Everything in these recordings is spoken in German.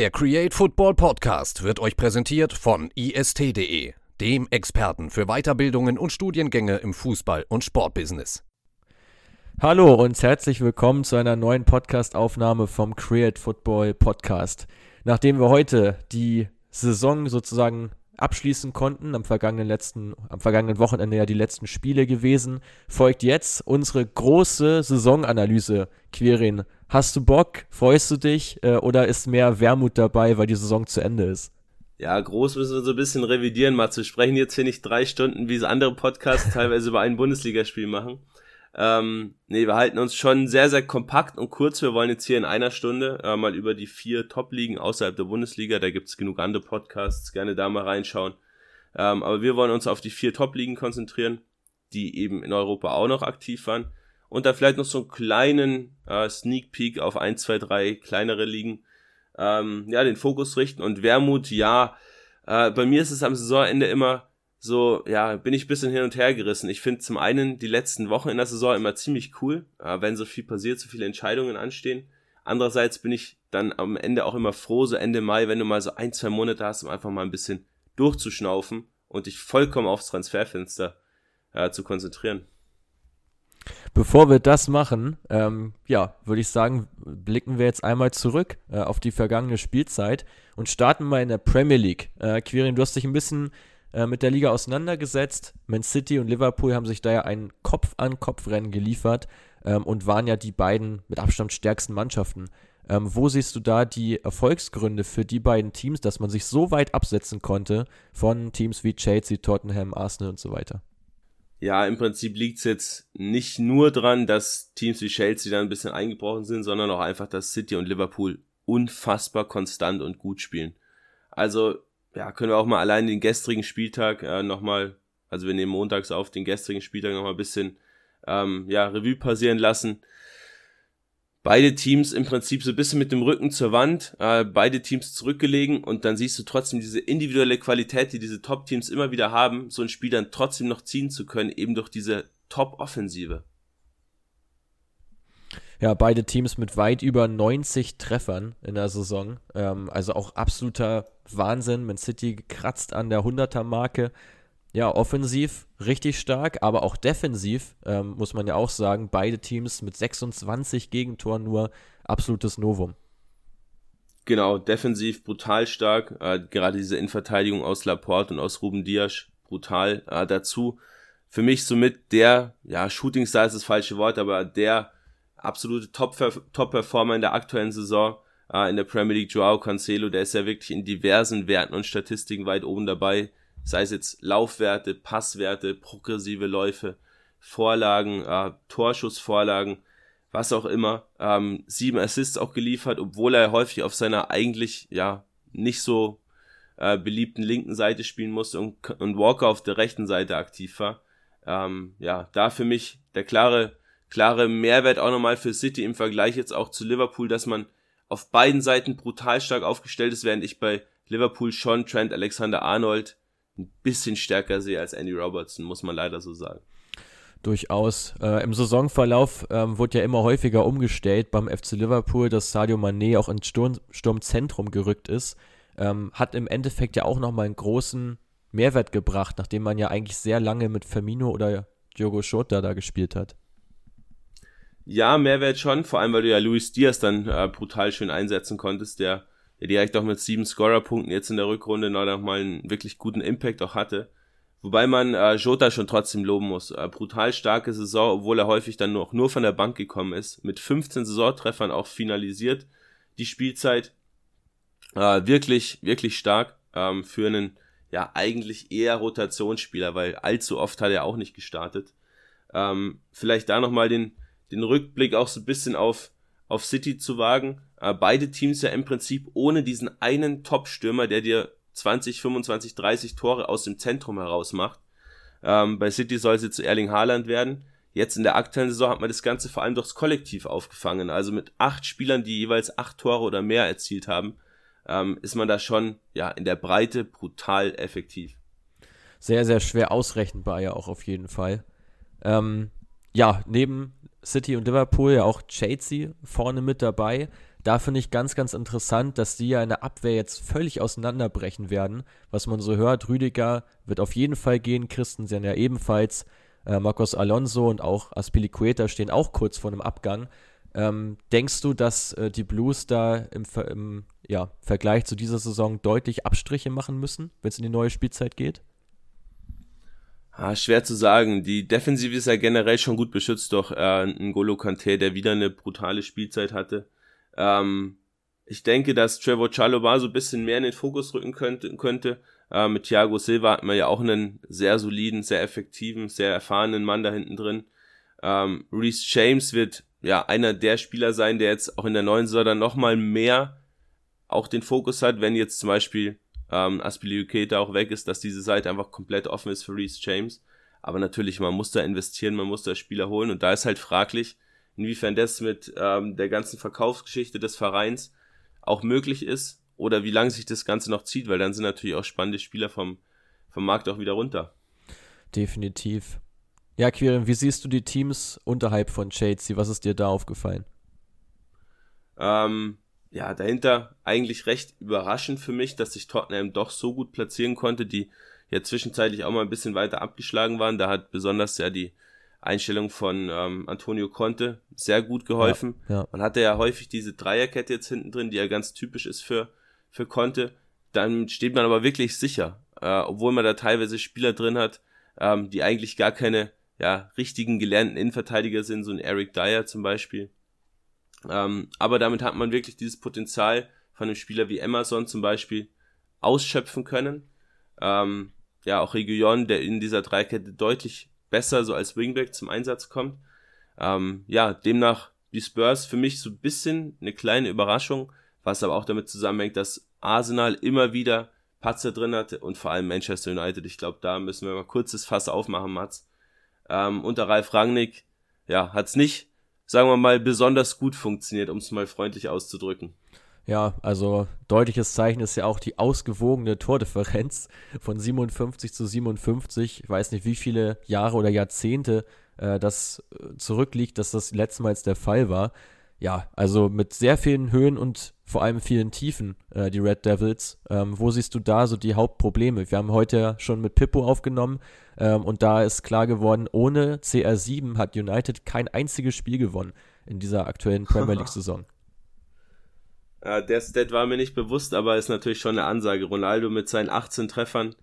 Der Create Football Podcast wird euch präsentiert von ist.de, dem Experten für Weiterbildungen und Studiengänge im Fußball- und Sportbusiness. Hallo und herzlich willkommen zu einer neuen Podcast-Aufnahme vom Create Football Podcast. Nachdem wir heute die Saison sozusagen abschließen konnten, am vergangenen letzten, am vergangenen Wochenende ja die letzten Spiele gewesen, folgt jetzt unsere große Saisonanalyse. Quirin, hast du Bock? Freust du dich? Äh, oder ist mehr Wermut dabei, weil die Saison zu Ende ist? Ja, groß müssen wir so ein bisschen revidieren, mal zu sprechen jetzt hier nicht drei Stunden, wie es andere Podcasts teilweise über ein Bundesligaspiel machen. Ähm, nee, wir halten uns schon sehr, sehr kompakt und kurz. Wir wollen jetzt hier in einer Stunde äh, mal über die vier Top-Ligen außerhalb der Bundesliga, da gibt's genug andere Podcasts, gerne da mal reinschauen. Ähm, aber wir wollen uns auf die vier Top-Ligen konzentrieren, die eben in Europa auch noch aktiv waren. Und da vielleicht noch so einen kleinen äh, Sneak Peek auf ein, zwei, drei kleinere Ligen. Ähm, ja, den Fokus richten. Und Wermut, ja, äh, bei mir ist es am Saisonende immer so, ja, bin ich bisschen hin und her gerissen. Ich finde zum einen die letzten Wochen in der Saison immer ziemlich cool, äh, wenn so viel passiert, so viele Entscheidungen anstehen. Andererseits bin ich dann am Ende auch immer froh, so Ende Mai, wenn du mal so ein, zwei Monate hast, um einfach mal ein bisschen durchzuschnaufen und dich vollkommen aufs Transferfenster äh, zu konzentrieren. Bevor wir das machen, ähm, ja, würde ich sagen, blicken wir jetzt einmal zurück äh, auf die vergangene Spielzeit und starten mal in der Premier League. Äh, Quirin, du hast dich ein bisschen äh, mit der Liga auseinandergesetzt. Man City und Liverpool haben sich da ja ein Kopf-an-Kopf-Rennen geliefert ähm, und waren ja die beiden mit Abstand stärksten Mannschaften. Ähm, wo siehst du da die Erfolgsgründe für die beiden Teams, dass man sich so weit absetzen konnte von Teams wie Chelsea, Tottenham, Arsenal und so weiter? Ja, im Prinzip liegt's jetzt nicht nur dran, dass Teams wie Chelsea da ein bisschen eingebrochen sind, sondern auch einfach, dass City und Liverpool unfassbar konstant und gut spielen. Also ja, können wir auch mal allein den gestrigen Spieltag äh, nochmal, also wir nehmen montags auf, den gestrigen Spieltag nochmal ein bisschen ähm, ja, Revue passieren lassen. Beide Teams im Prinzip so ein bisschen mit dem Rücken zur Wand, äh, beide Teams zurückgelegen und dann siehst du trotzdem diese individuelle Qualität, die diese Top-Teams immer wieder haben, so ein Spiel dann trotzdem noch ziehen zu können, eben durch diese Top-Offensive. Ja, beide Teams mit weit über 90 Treffern in der Saison. Ähm, also auch absoluter Wahnsinn. Man City kratzt an der 100er-Marke. Ja, offensiv richtig stark, aber auch defensiv, ähm, muss man ja auch sagen, beide Teams mit 26 Gegentoren nur absolutes Novum. Genau, defensiv brutal stark. Äh, gerade diese Innenverteidigung aus Laporte und aus Ruben Dias brutal. Äh, dazu für mich somit der, ja, Shooting Star ist das falsche Wort, aber der absolute Top-Performer in der aktuellen Saison in der Premier League, Joao Cancelo, der ist ja wirklich in diversen Werten und Statistiken weit oben dabei, sei es jetzt Laufwerte, Passwerte, progressive Läufe, Vorlagen, äh, Torschussvorlagen, was auch immer. Ähm, sieben Assists auch geliefert, obwohl er häufig auf seiner eigentlich ja nicht so äh, beliebten linken Seite spielen musste und, und Walker auf der rechten Seite aktiv war. Ähm, ja, da für mich der klare klare Mehrwert auch nochmal für City im Vergleich jetzt auch zu Liverpool, dass man auf beiden Seiten brutal stark aufgestellt ist, während ich bei Liverpool schon Trent Alexander-Arnold ein bisschen stärker sehe als Andy Robertson, muss man leider so sagen. Durchaus. Äh, Im Saisonverlauf ähm, wurde ja immer häufiger umgestellt beim FC Liverpool, dass Sadio Mané auch ins Sturm Sturmzentrum gerückt ist. Ähm, hat im Endeffekt ja auch nochmal einen großen Mehrwert gebracht, nachdem man ja eigentlich sehr lange mit Firmino oder Diogo Jota da gespielt hat. Ja, Mehrwert schon, vor allem weil du ja Luis Diaz dann äh, brutal schön einsetzen konntest, der, der direkt auch mit sieben Scorer-Punkten jetzt in der Rückrunde noch mal einen wirklich guten Impact auch hatte. Wobei man äh, Jota schon trotzdem loben muss. Äh, brutal starke Saison, obwohl er häufig dann noch nur von der Bank gekommen ist. Mit 15 Saisontreffern auch finalisiert. Die Spielzeit äh, wirklich, wirklich stark ähm, für einen ja eigentlich eher Rotationsspieler, weil allzu oft hat er auch nicht gestartet. Ähm, vielleicht da nochmal den, den Rückblick auch so ein bisschen auf, auf City zu wagen. Äh, beide Teams ja im Prinzip ohne diesen einen Top-Stürmer, der dir 20, 25, 30 Tore aus dem Zentrum heraus macht. Ähm, bei City soll jetzt zu Erling Haaland werden. Jetzt in der aktuellen Saison hat man das Ganze vor allem durchs Kollektiv aufgefangen. Also mit acht Spielern, die jeweils acht Tore oder mehr erzielt haben, ähm, ist man da schon ja in der Breite brutal effektiv. Sehr, sehr schwer ausrechenbar ja auch auf jeden Fall. Ähm, ja, neben City und Liverpool ja auch Chelsea vorne mit dabei. Da finde ich ganz, ganz interessant, dass die ja in der Abwehr jetzt völlig auseinanderbrechen werden. Was man so hört, Rüdiger wird auf jeden Fall gehen, Christensen ja ebenfalls, äh, Marcos Alonso und auch Aspilicueta stehen auch kurz vor einem Abgang. Ähm, denkst du, dass äh, die Blues da im, im ja, Vergleich zu dieser Saison deutlich Abstriche machen müssen, wenn es in die neue Spielzeit geht? Ah, schwer zu sagen. Die Defensive ist ja generell schon gut beschützt durch äh, N'Golo Kante, der wieder eine brutale Spielzeit hatte. Ähm, ich denke, dass Trevor Chalobah so ein bisschen mehr in den Fokus rücken könnte. könnte. Äh, mit Thiago Silva hat man ja auch einen sehr soliden, sehr effektiven, sehr erfahrenen Mann da hinten drin. Ähm, Reese James wird ja einer der Spieler sein, der jetzt auch in der neuen Saison dann nochmal mehr auch den Fokus hat, wenn jetzt zum Beispiel ähm, Aspilicueta auch weg ist, dass diese Seite einfach komplett offen ist für Reese James. Aber natürlich, man muss da investieren, man muss da Spieler holen und da ist halt fraglich, inwiefern das mit ähm, der ganzen Verkaufsgeschichte des Vereins auch möglich ist oder wie lange sich das Ganze noch zieht, weil dann sind natürlich auch spannende Spieler vom, vom Markt auch wieder runter. Definitiv. Ja, Quirin, wie siehst du die Teams unterhalb von Chelsea? Was ist dir da aufgefallen? Ähm, ja, dahinter eigentlich recht überraschend für mich, dass sich Tottenham doch so gut platzieren konnte, die ja zwischenzeitlich auch mal ein bisschen weiter abgeschlagen waren. Da hat besonders ja die Einstellung von ähm, Antonio Conte sehr gut geholfen. Ja, ja. Man hatte ja häufig diese Dreierkette jetzt hinten drin, die ja ganz typisch ist für, für Conte. Dann steht man aber wirklich sicher, äh, obwohl man da teilweise Spieler drin hat, ähm, die eigentlich gar keine ja, richtigen gelernten Innenverteidiger sind, so ein Eric Dyer zum Beispiel. Ähm, aber damit hat man wirklich dieses Potenzial von einem Spieler wie Emerson zum Beispiel ausschöpfen können. Ähm, ja, auch Region, der in dieser Dreikette deutlich besser so als Wingback zum Einsatz kommt. Ähm, ja, demnach die Spurs für mich so ein bisschen eine kleine Überraschung, was aber auch damit zusammenhängt, dass Arsenal immer wieder Patzer drin hatte und vor allem Manchester United. Ich glaube, da müssen wir mal kurzes Fass aufmachen, Mats. Ähm, unter Ralf Rangnick, ja, hat's nicht sagen wir mal, besonders gut funktioniert, um es mal freundlich auszudrücken. Ja, also deutliches Zeichen ist ja auch die ausgewogene Tordifferenz von 57 zu 57. Ich weiß nicht, wie viele Jahre oder Jahrzehnte äh, das äh, zurückliegt, dass das letztmals der Fall war ja, also mit sehr vielen Höhen und vor allem vielen Tiefen, äh, die Red Devils. Ähm, wo siehst du da so die Hauptprobleme? Wir haben heute ja schon mit Pippo aufgenommen ähm, und da ist klar geworden, ohne CR7 hat United kein einziges Spiel gewonnen in dieser aktuellen Premier League-Saison. Ja, der Stat war mir nicht bewusst, aber ist natürlich schon eine Ansage. Ronaldo mit seinen 18 Treffern,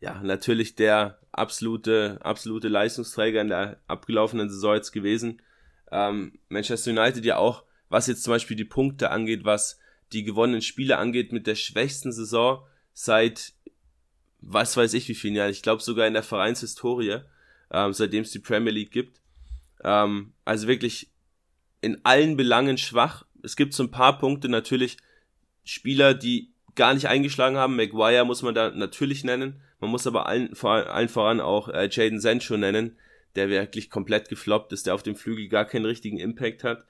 ja, natürlich der absolute, absolute Leistungsträger in der abgelaufenen Saison jetzt gewesen ähm, Manchester United ja auch, was jetzt zum Beispiel die Punkte angeht, was die gewonnenen Spiele angeht, mit der schwächsten Saison seit was weiß ich wie vielen Jahren. Ich glaube sogar in der Vereinshistorie, ähm, seitdem es die Premier League gibt. Ähm, also wirklich in allen Belangen schwach. Es gibt so ein paar Punkte natürlich Spieler, die gar nicht eingeschlagen haben. Maguire muss man da natürlich nennen. Man muss aber allen, vor, allen voran auch äh, Jaden Sancho nennen, der wirklich komplett gefloppt ist, der auf dem Flügel gar keinen richtigen Impact hat.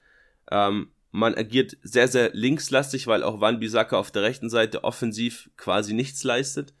Ähm, man agiert sehr, sehr linkslastig, weil auch Van Bissaka auf der rechten Seite offensiv quasi nichts leistet.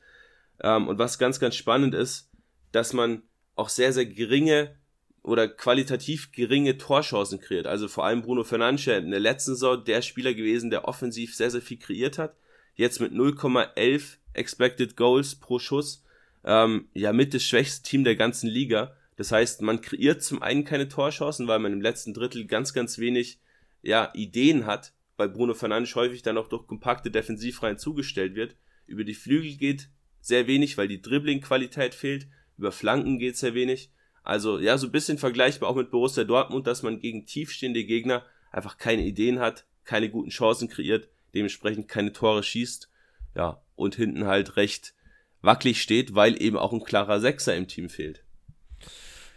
Ähm, und was ganz, ganz spannend ist, dass man auch sehr, sehr geringe oder qualitativ geringe Torchancen kreiert. Also vor allem Bruno Fernandes in der letzten Saison der Spieler gewesen, der offensiv sehr, sehr viel kreiert hat. Jetzt mit 0,11 Expected Goals pro Schuss. Ähm, ja, mit das schwächste Team der ganzen Liga. Das heißt, man kreiert zum einen keine Torchancen, weil man im letzten Drittel ganz, ganz wenig ja, Ideen hat, weil Bruno Fernandes häufig dann auch durch kompakte Defensivreihen zugestellt wird. Über die Flügel geht sehr wenig, weil die Dribbling-Qualität fehlt. Über Flanken geht sehr wenig. Also ja, so ein bisschen vergleichbar auch mit Borussia Dortmund, dass man gegen tiefstehende Gegner einfach keine Ideen hat, keine guten Chancen kreiert, dementsprechend keine Tore schießt. Ja, und hinten halt recht wackelig steht, weil eben auch ein klarer Sechser im Team fehlt.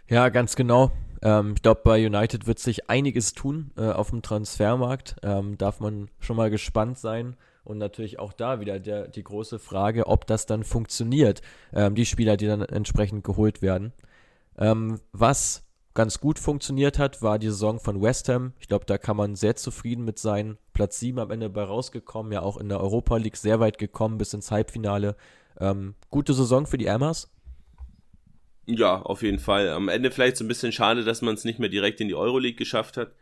Ja, ganz genau. Ähm, ich glaube, bei United wird sich einiges tun äh, auf dem Transfermarkt. Ähm, darf man schon mal gespannt sein. Und natürlich auch da wieder der, die große Frage, ob das dann funktioniert, ähm, die Spieler, die dann entsprechend geholt werden. Ähm, was ganz gut funktioniert hat, war die Saison von West Ham. Ich glaube, da kann man sehr zufrieden mit sein. Platz 7 am Ende bei rausgekommen, ja auch in der Europa League sehr weit gekommen bis ins Halbfinale. Ähm, gute Saison für die Amas. Ja, auf jeden Fall. Am Ende vielleicht so ein bisschen schade, dass man es nicht mehr direkt in die Euroleague geschafft hat.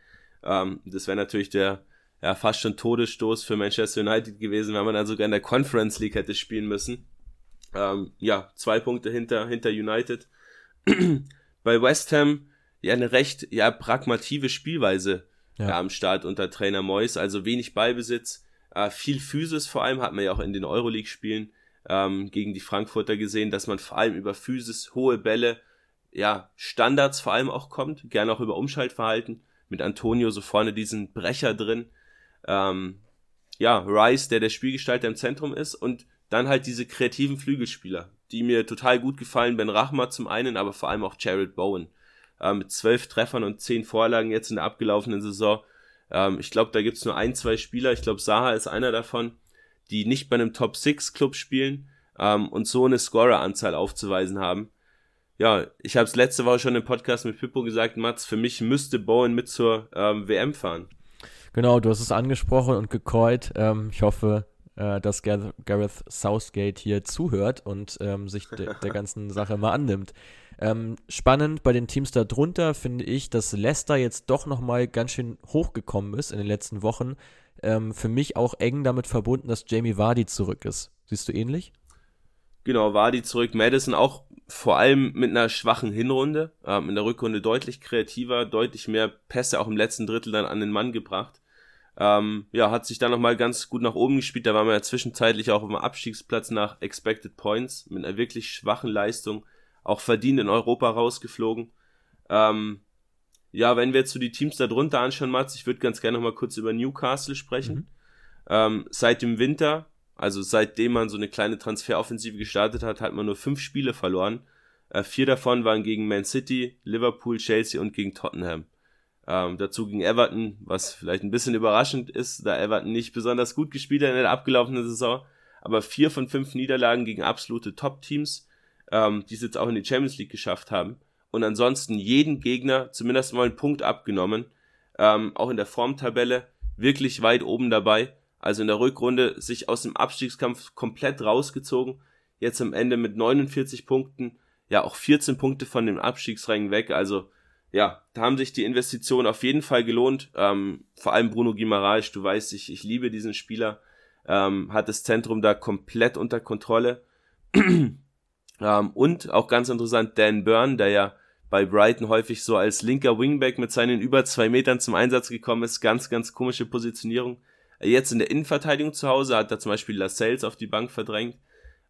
Ähm, das wäre natürlich der ja fast schon Todesstoß für Manchester United gewesen, wenn man dann sogar in der Conference League hätte spielen müssen. Ähm, ja, zwei Punkte hinter, hinter United. Bei West Ham ja eine recht ja pragmative Spielweise ja. Ja, am Start unter Trainer Moyes, also wenig Ballbesitz, äh, viel Physis vor allem, hat man ja auch in den Euroleague-Spielen ähm, gegen die Frankfurter gesehen, dass man vor allem über Physis, hohe Bälle, ja, Standards vor allem auch kommt, gerne auch über Umschaltverhalten, mit Antonio so vorne diesen Brecher drin, ähm, ja, Rice, der der Spielgestalter im Zentrum ist und dann halt diese kreativen Flügelspieler, die mir total gut gefallen, Ben Rachma zum einen, aber vor allem auch Jared Bowen, äh, mit zwölf Treffern und zehn Vorlagen jetzt in der abgelaufenen Saison. Ähm, ich glaube, da gibt's nur ein, zwei Spieler, ich glaube, Saha ist einer davon, die nicht bei einem Top-6-Club spielen ähm, und so eine Scorer-Anzahl aufzuweisen haben. Ja, ich habe es letzte Woche schon im Podcast mit Pippo gesagt, Mats, für mich müsste Bowen mit zur ähm, WM fahren. Genau, du hast es angesprochen und gecallt. Ähm, ich hoffe, äh, dass Gareth Southgate hier zuhört und ähm, sich de der ganzen Sache mal annimmt. Ähm, spannend bei den Teams darunter finde ich, dass Leicester jetzt doch nochmal ganz schön hochgekommen ist in den letzten Wochen. Ähm, für mich auch eng damit verbunden, dass Jamie Vardy zurück ist. Siehst du ähnlich? Genau, Vardy zurück. Madison auch vor allem mit einer schwachen Hinrunde. Ähm, in der Rückrunde deutlich kreativer, deutlich mehr Pässe auch im letzten Drittel dann an den Mann gebracht. Ähm, ja, hat sich dann nochmal ganz gut nach oben gespielt. Da war man ja zwischenzeitlich auch auf dem Abstiegsplatz nach Expected Points mit einer wirklich schwachen Leistung auch verdient in Europa rausgeflogen. Ähm, ja, wenn wir jetzt so die Teams da drunter anschauen, Mats, ich würde ganz gerne noch mal kurz über Newcastle sprechen. Mhm. Ähm, seit dem Winter, also seitdem man so eine kleine Transferoffensive gestartet hat, hat man nur fünf Spiele verloren. Äh, vier davon waren gegen Man City, Liverpool, Chelsea und gegen Tottenham. Ähm, dazu gegen Everton, was vielleicht ein bisschen überraschend ist, da Everton nicht besonders gut gespielt hat in der abgelaufenen Saison. Aber vier von fünf Niederlagen gegen absolute Top-Teams ähm, die es jetzt auch in die Champions League geschafft haben. Und ansonsten jeden Gegner zumindest mal einen Punkt abgenommen. Ähm, auch in der Formtabelle wirklich weit oben dabei. Also in der Rückrunde sich aus dem Abstiegskampf komplett rausgezogen. Jetzt am Ende mit 49 Punkten, ja auch 14 Punkte von dem Abstiegsrängen weg. Also ja, da haben sich die Investitionen auf jeden Fall gelohnt. Ähm, vor allem Bruno Guimaraes, du weißt, ich, ich liebe diesen Spieler. Ähm, hat das Zentrum da komplett unter Kontrolle. Ähm, und auch ganz interessant, Dan Byrne, der ja bei Brighton häufig so als linker Wingback mit seinen über zwei Metern zum Einsatz gekommen ist. Ganz, ganz komische Positionierung. Jetzt in der Innenverteidigung zu Hause hat er zum Beispiel Lascelles auf die Bank verdrängt.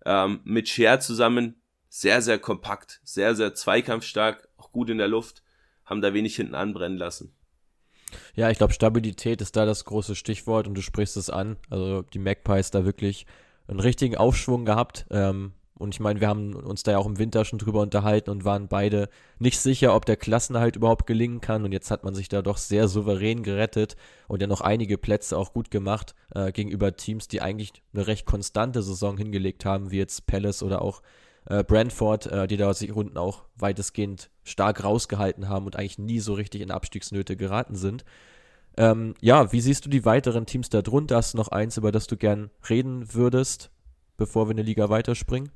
Ähm, mit Scher zusammen sehr, sehr kompakt, sehr, sehr zweikampfstark, auch gut in der Luft, haben da wenig hinten anbrennen lassen. Ja, ich glaube, Stabilität ist da das große Stichwort und du sprichst es an. Also die Magpies da wirklich einen richtigen Aufschwung gehabt. Ähm, und ich meine, wir haben uns da ja auch im Winter schon drüber unterhalten und waren beide nicht sicher, ob der Klassenhalt überhaupt gelingen kann. Und jetzt hat man sich da doch sehr souverän gerettet und ja noch einige Plätze auch gut gemacht äh, gegenüber Teams, die eigentlich eine recht konstante Saison hingelegt haben, wie jetzt Palace oder auch äh, Brentford, äh, die da sich unten auch weitestgehend stark rausgehalten haben und eigentlich nie so richtig in Abstiegsnöte geraten sind. Ähm, ja, wie siehst du die weiteren Teams da drunter? Hast du noch eins, über das du gern reden würdest, bevor wir eine Liga weiterspringen?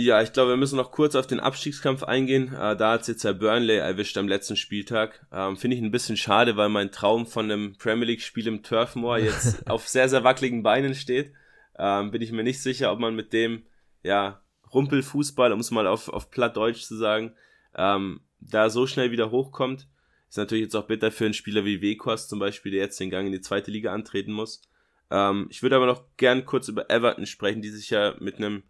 Ja, ich glaube, wir müssen noch kurz auf den Abstiegskampf eingehen. Äh, da hat jetzt ja Burnley erwischt am letzten Spieltag. Ähm, Finde ich ein bisschen schade, weil mein Traum von einem Premier League-Spiel im Turfmoor jetzt auf sehr, sehr wackeligen Beinen steht. Ähm, bin ich mir nicht sicher, ob man mit dem, ja, Rumpelfußball, um es mal auf, auf Plattdeutsch zu sagen, ähm, da so schnell wieder hochkommt. Ist natürlich jetzt auch bitter für einen Spieler wie Wekos zum Beispiel, der jetzt den Gang in die zweite Liga antreten muss. Ähm, ich würde aber noch gern kurz über Everton sprechen, die sich ja mit einem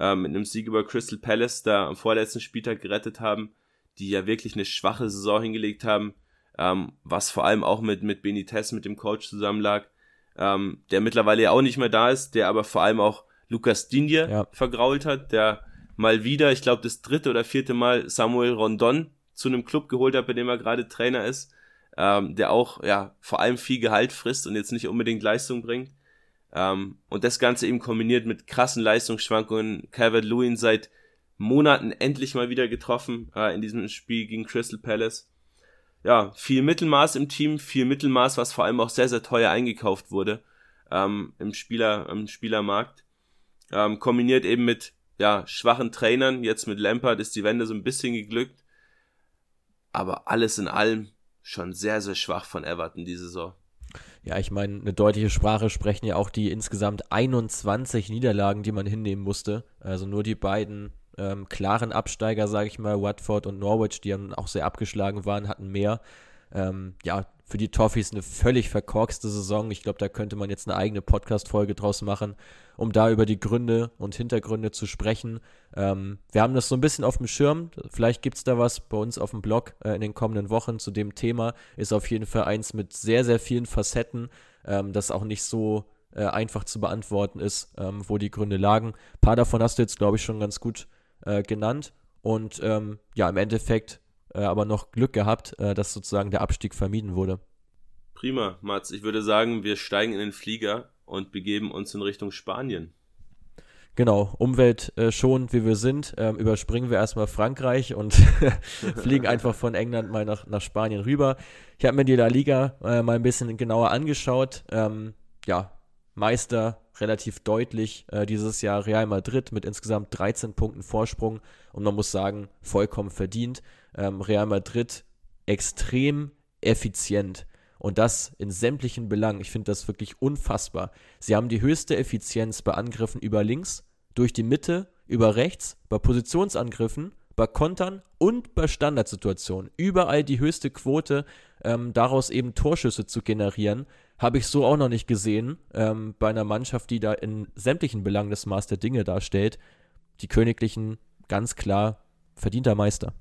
äh, mit einem Sieg über Crystal Palace da am vorletzten Spieltag gerettet haben, die ja wirklich eine schwache Saison hingelegt haben, ähm, was vor allem auch mit, mit Benitez, mit dem Coach zusammenlag, ähm, der mittlerweile ja auch nicht mehr da ist, der aber vor allem auch Lukas Digne ja. vergrault hat, der mal wieder, ich glaube das dritte oder vierte Mal Samuel Rondon zu einem Club geholt hat, bei dem er gerade Trainer ist, ähm, der auch ja vor allem viel Gehalt frisst und jetzt nicht unbedingt Leistung bringt. Ähm, und das Ganze eben kombiniert mit krassen Leistungsschwankungen. Calvert Lewin seit Monaten endlich mal wieder getroffen äh, in diesem Spiel gegen Crystal Palace. Ja, viel Mittelmaß im Team, viel Mittelmaß, was vor allem auch sehr, sehr teuer eingekauft wurde ähm, im, Spieler, im Spielermarkt. Ähm, kombiniert eben mit ja, schwachen Trainern. Jetzt mit Lampard ist die Wende so ein bisschen geglückt. Aber alles in allem schon sehr, sehr schwach von Everton diese Saison. Ja, ich meine, eine deutliche Sprache sprechen ja auch die insgesamt 21 Niederlagen, die man hinnehmen musste. Also nur die beiden ähm, klaren Absteiger, sage ich mal, Watford und Norwich, die dann auch sehr abgeschlagen waren, hatten mehr. Ähm, ja, für die Toffees eine völlig verkorkste Saison. Ich glaube, da könnte man jetzt eine eigene Podcast-Folge draus machen, um da über die Gründe und Hintergründe zu sprechen. Ähm, wir haben das so ein bisschen auf dem Schirm. Vielleicht gibt es da was bei uns auf dem Blog äh, in den kommenden Wochen zu dem Thema. Ist auf jeden Fall eins mit sehr, sehr vielen Facetten, ähm, das auch nicht so äh, einfach zu beantworten ist, ähm, wo die Gründe lagen. Ein paar davon hast du jetzt, glaube ich, schon ganz gut äh, genannt. Und ähm, ja, im Endeffekt äh, aber noch Glück gehabt, äh, dass sozusagen der Abstieg vermieden wurde. Prima, Mats. Ich würde sagen, wir steigen in den Flieger und begeben uns in Richtung Spanien. Genau, umweltschonend wie wir sind, ähm, überspringen wir erstmal Frankreich und fliegen einfach von England mal nach, nach Spanien rüber. Ich habe mir die La Liga äh, mal ein bisschen genauer angeschaut. Ähm, ja, Meister relativ deutlich äh, dieses Jahr Real Madrid mit insgesamt 13 Punkten Vorsprung und man muss sagen, vollkommen verdient. Ähm, Real Madrid extrem effizient und das in sämtlichen Belangen. Ich finde das wirklich unfassbar. Sie haben die höchste Effizienz bei Angriffen über links, durch die Mitte, über rechts, bei Positionsangriffen, bei Kontern und bei Standardsituationen. Überall die höchste Quote, ähm, daraus eben Torschüsse zu generieren. Habe ich so auch noch nicht gesehen ähm, bei einer Mannschaft, die da in sämtlichen Belangen das Maß der Dinge darstellt. Die Königlichen ganz klar verdienter Meister.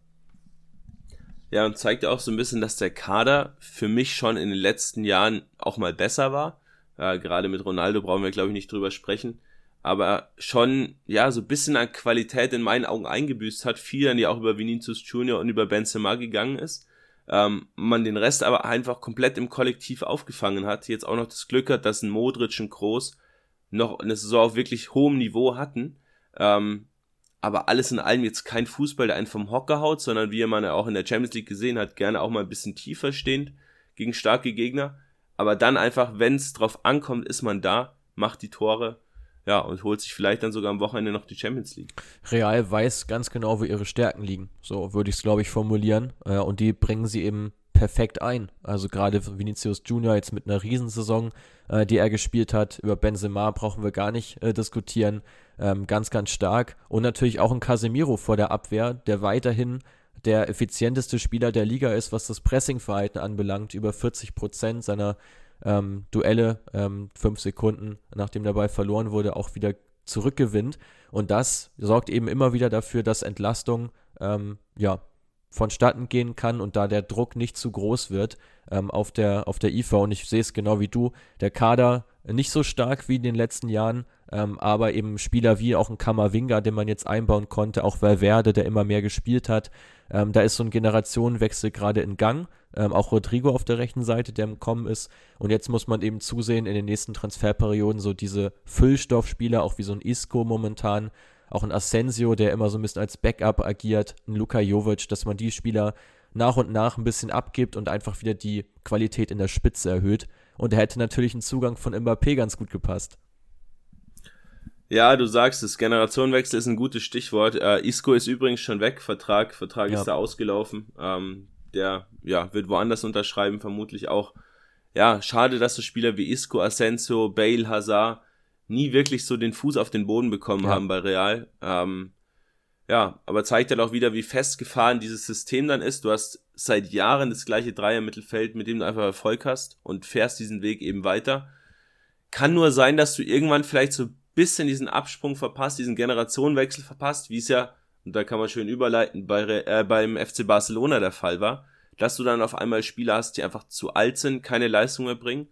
Ja, und zeigt auch so ein bisschen, dass der Kader für mich schon in den letzten Jahren auch mal besser war. Äh, gerade mit Ronaldo brauchen wir, glaube ich, nicht drüber sprechen. Aber schon, ja, so ein bisschen an Qualität in meinen Augen eingebüßt hat. Viel dann ja auch über Vinicius Junior und über Benzema gegangen ist. Ähm, man den Rest aber einfach komplett im Kollektiv aufgefangen hat. Jetzt auch noch das Glück hat, dass ein Modric und Groß noch eine Saison auf wirklich hohem Niveau hatten. Ähm, aber alles in allem jetzt kein Fußball, der einen vom Hocker haut, sondern wie man ja auch in der Champions League gesehen hat, gerne auch mal ein bisschen tiefer stehend gegen starke Gegner. Aber dann einfach, wenn es drauf ankommt, ist man da, macht die Tore, ja, und holt sich vielleicht dann sogar am Wochenende noch die Champions League. Real weiß ganz genau, wo ihre Stärken liegen. So würde ich es, glaube ich, formulieren. Äh, und die bringen sie eben perfekt ein. Also gerade Vinicius Junior jetzt mit einer Riesensaison, äh, die er gespielt hat. Über Benzema brauchen wir gar nicht äh, diskutieren. Ähm, ganz, ganz stark. Und natürlich auch ein Casemiro vor der Abwehr, der weiterhin der effizienteste Spieler der Liga ist, was das Pressingverhalten anbelangt. Über 40 Prozent seiner ähm, Duelle, ähm, fünf Sekunden nachdem der Ball verloren wurde, auch wieder zurückgewinnt. Und das sorgt eben immer wieder dafür, dass Entlastung ähm, ja, vonstatten gehen kann und da der Druck nicht zu groß wird ähm, auf, der, auf der IFA. Und ich sehe es genau wie du. Der Kader nicht so stark wie in den letzten Jahren, ähm, aber eben Spieler wie auch ein Kammerwinger, den man jetzt einbauen konnte, auch Valverde, der immer mehr gespielt hat. Ähm, da ist so ein Generationenwechsel gerade in Gang. Ähm, auch Rodrigo auf der rechten Seite, der im Kommen ist. Und jetzt muss man eben zusehen, in den nächsten Transferperioden so diese Füllstoffspieler, auch wie so ein Isco momentan, auch ein Asensio, der immer so ein bisschen als Backup agiert, ein Luka Jovic, dass man die Spieler nach und nach ein bisschen abgibt und einfach wieder die Qualität in der Spitze erhöht. Und er hätte natürlich ein Zugang von Mbappé ganz gut gepasst. Ja, du sagst es, Generationenwechsel ist ein gutes Stichwort. Äh, Isco ist übrigens schon weg, Vertrag, Vertrag ja. ist da ausgelaufen. Ähm, der ja, wird woanders unterschreiben, vermutlich auch. Ja, schade, dass so Spieler wie Isco, Asensio, Bale, Hazard nie wirklich so den Fuß auf den Boden bekommen ja. haben bei Real. Ähm, ja, aber zeigt halt auch wieder, wie festgefahren dieses System dann ist. Du hast seit Jahren das gleiche Dreier-Mittelfeld, mit dem du einfach Erfolg hast und fährst diesen Weg eben weiter. Kann nur sein, dass du irgendwann vielleicht so ein bisschen diesen Absprung verpasst, diesen Generationenwechsel verpasst, wie es ja, und da kann man schön überleiten, bei, äh, beim FC Barcelona der Fall war, dass du dann auf einmal Spieler hast, die einfach zu alt sind, keine Leistung mehr bringen,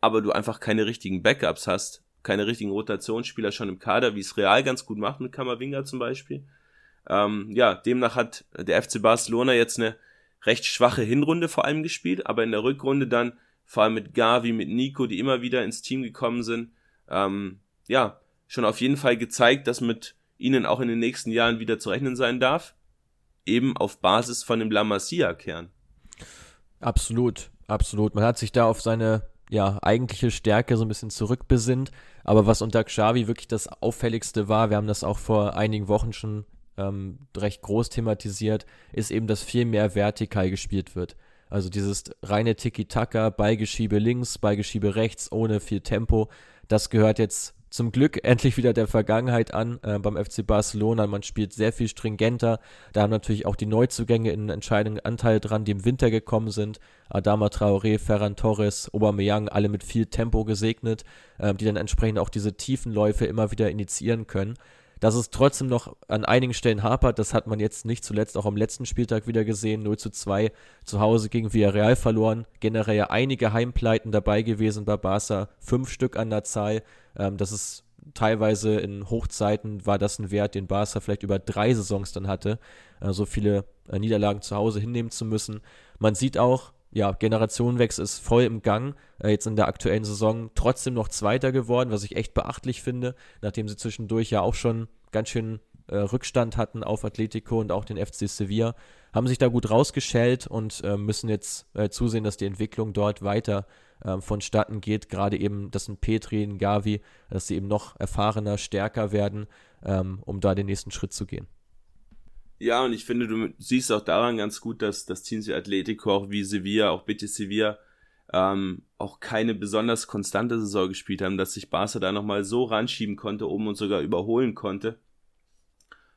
aber du einfach keine richtigen Backups hast, keine richtigen Rotationsspieler schon im Kader, wie es Real ganz gut macht mit Kammerwinger zum Beispiel. Ähm, ja, demnach hat der FC Barcelona jetzt eine recht schwache Hinrunde vor allem gespielt, aber in der Rückrunde dann vor allem mit Gavi, mit Nico, die immer wieder ins Team gekommen sind, ähm, ja, schon auf jeden Fall gezeigt, dass mit ihnen auch in den nächsten Jahren wieder zu rechnen sein darf, eben auf Basis von dem La Masia-Kern. Absolut, absolut. Man hat sich da auf seine ja, eigentliche Stärke so ein bisschen zurückbesinnt. Aber was unter Xavi wirklich das Auffälligste war, wir haben das auch vor einigen Wochen schon ähm, recht groß thematisiert, ist eben, dass viel mehr vertikal gespielt wird. Also dieses reine Tiki-Taka, Ballgeschiebe links, Ballgeschiebe rechts, ohne viel Tempo, das gehört jetzt zum Glück endlich wieder der Vergangenheit an äh, beim FC Barcelona. Man spielt sehr viel stringenter. Da haben natürlich auch die Neuzugänge in entscheidenden Anteil dran, die im Winter gekommen sind. Adama Traoré, Ferran Torres, Aubameyang, alle mit viel Tempo gesegnet, äh, die dann entsprechend auch diese tiefen Läufe immer wieder initiieren können. Dass es trotzdem noch an einigen Stellen hapert, das hat man jetzt nicht zuletzt auch am letzten Spieltag wieder gesehen. 0 zu 2 zu Hause gegen Villarreal verloren. Generell ja einige Heimpleiten dabei gewesen bei Barca, fünf Stück an der Zahl. Ähm, das ist teilweise in Hochzeiten war das ein Wert, den Barca vielleicht über drei Saisons dann hatte, äh, so viele äh, Niederlagen zu Hause hinnehmen zu müssen. Man sieht auch, ja, Generationenwechsel ist voll im Gang. Äh, jetzt in der aktuellen Saison trotzdem noch Zweiter geworden, was ich echt beachtlich finde, nachdem sie zwischendurch ja auch schon ganz schön äh, Rückstand hatten auf Atletico und auch den FC Sevilla. Haben sich da gut rausgeschält und äh, müssen jetzt äh, zusehen, dass die Entwicklung dort weiter ähm, vonstatten geht. Gerade eben, dass ein Petri, ein Gavi, dass sie eben noch erfahrener, stärker werden, ähm, um da den nächsten Schritt zu gehen. Ja, und ich finde, du siehst auch daran ganz gut, dass das Team Atletico, auch wie Sevilla, auch Betis Sevilla, ähm, auch keine besonders konstante Saison gespielt haben, dass sich Barca da nochmal so ranschieben konnte, oben und sogar überholen konnte.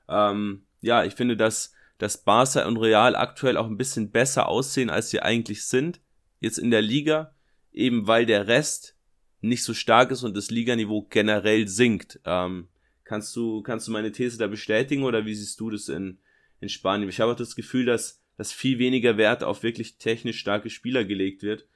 Ähm, ja, ich finde, dass, dass Barca und Real aktuell auch ein bisschen besser aussehen, als sie eigentlich sind. Jetzt in der Liga, eben weil der Rest nicht so stark ist und das Liganiveau generell sinkt. Ähm, kannst du, kannst du meine These da bestätigen oder wie siehst du das in, in Spanien. Ich habe auch das Gefühl, dass, dass viel weniger Wert auf wirklich technisch starke Spieler gelegt wird.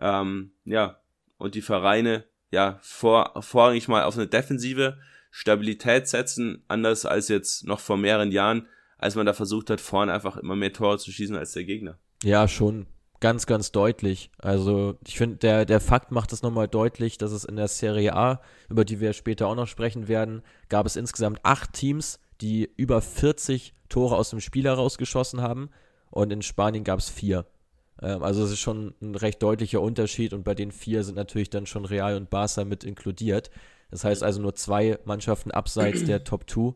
Ähm, ja, und die Vereine ja vor, vorrangig mal auf eine defensive Stabilität setzen, anders als jetzt noch vor mehreren Jahren, als man da versucht hat, vorne einfach immer mehr Tore zu schießen als der Gegner. Ja, schon ganz, ganz deutlich. Also ich finde, der, der Fakt macht es nochmal deutlich, dass es in der Serie A, über die wir später auch noch sprechen werden, gab es insgesamt acht Teams, die über 40 Tore aus dem Spiel herausgeschossen haben. Und in Spanien gab es vier. Ähm, also es ist schon ein recht deutlicher Unterschied und bei den vier sind natürlich dann schon Real und Barca mit inkludiert. Das heißt also nur zwei Mannschaften abseits der Top 2.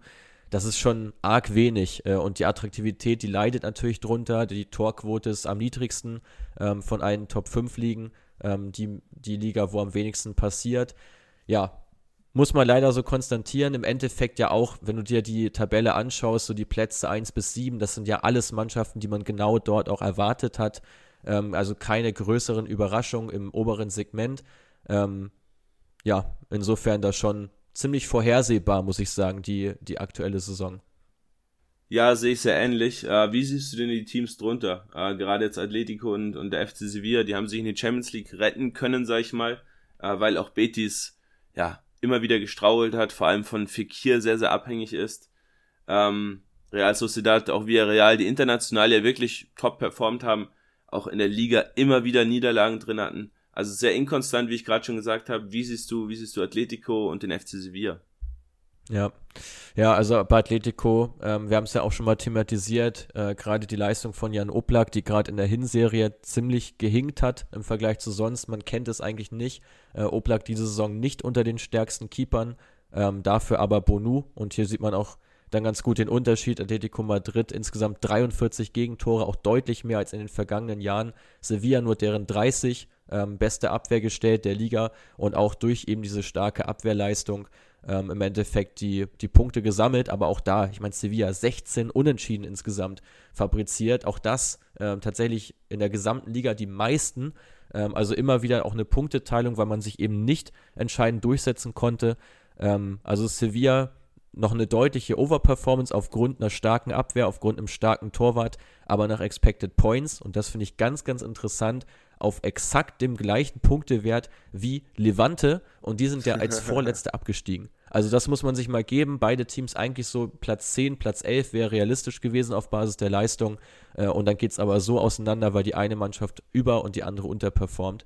Das ist schon arg wenig äh, und die Attraktivität, die leidet natürlich drunter. Die Torquote ist am niedrigsten ähm, von allen Top 5 Ligen. Ähm, die, die Liga, wo am wenigsten passiert. Ja, muss man leider so konstatieren. Im Endeffekt ja auch, wenn du dir die Tabelle anschaust, so die Plätze 1 bis 7, das sind ja alles Mannschaften, die man genau dort auch erwartet hat. Ähm, also keine größeren Überraschungen im oberen Segment. Ähm, ja, insofern da schon ziemlich vorhersehbar, muss ich sagen, die, die aktuelle Saison. Ja, sehe ich sehr ähnlich. Äh, wie siehst du denn die Teams drunter? Äh, gerade jetzt Atletico und, und der FC Sevilla, die haben sich in die Champions League retten können, sag ich mal, äh, weil auch Betis, ja, immer wieder gestrauelt hat, vor allem von Fekir sehr, sehr abhängig ist. Ähm, Real Sociedad, auch wie Real, die international ja wirklich top performt haben, auch in der Liga immer wieder Niederlagen drin hatten. Also sehr inkonstant, wie ich gerade schon gesagt habe. Wie siehst du, wie siehst du Atletico und den FC Sevilla? Ja, ja, also bei Atletico, ähm, wir haben es ja auch schon mal thematisiert, äh, gerade die Leistung von Jan Oblak, die gerade in der Hinserie ziemlich gehinkt hat im Vergleich zu sonst. Man kennt es eigentlich nicht. Äh, Oblak diese Saison nicht unter den stärksten Keepern, ähm, dafür aber Bonu. Und hier sieht man auch dann ganz gut den Unterschied. Atletico Madrid insgesamt 43 Gegentore, auch deutlich mehr als in den vergangenen Jahren. Sevilla nur deren 30, ähm, beste Abwehr gestellt der Liga und auch durch eben diese starke Abwehrleistung ähm, im Endeffekt die, die Punkte gesammelt, aber auch da, ich meine, Sevilla 16 Unentschieden insgesamt fabriziert, auch das ähm, tatsächlich in der gesamten Liga die meisten, ähm, also immer wieder auch eine Punkteteilung, weil man sich eben nicht entscheidend durchsetzen konnte. Ähm, also Sevilla noch eine deutliche Overperformance aufgrund einer starken Abwehr, aufgrund einem starken Torwart, aber nach Expected Points, und das finde ich ganz, ganz interessant, auf exakt dem gleichen Punktewert wie Levante und die sind ja als Vorletzte abgestiegen. Also das muss man sich mal geben. Beide Teams eigentlich so Platz 10, Platz 11 wäre realistisch gewesen auf Basis der Leistung. Äh, und dann geht es aber so auseinander, weil die eine Mannschaft über und die andere unterperformt.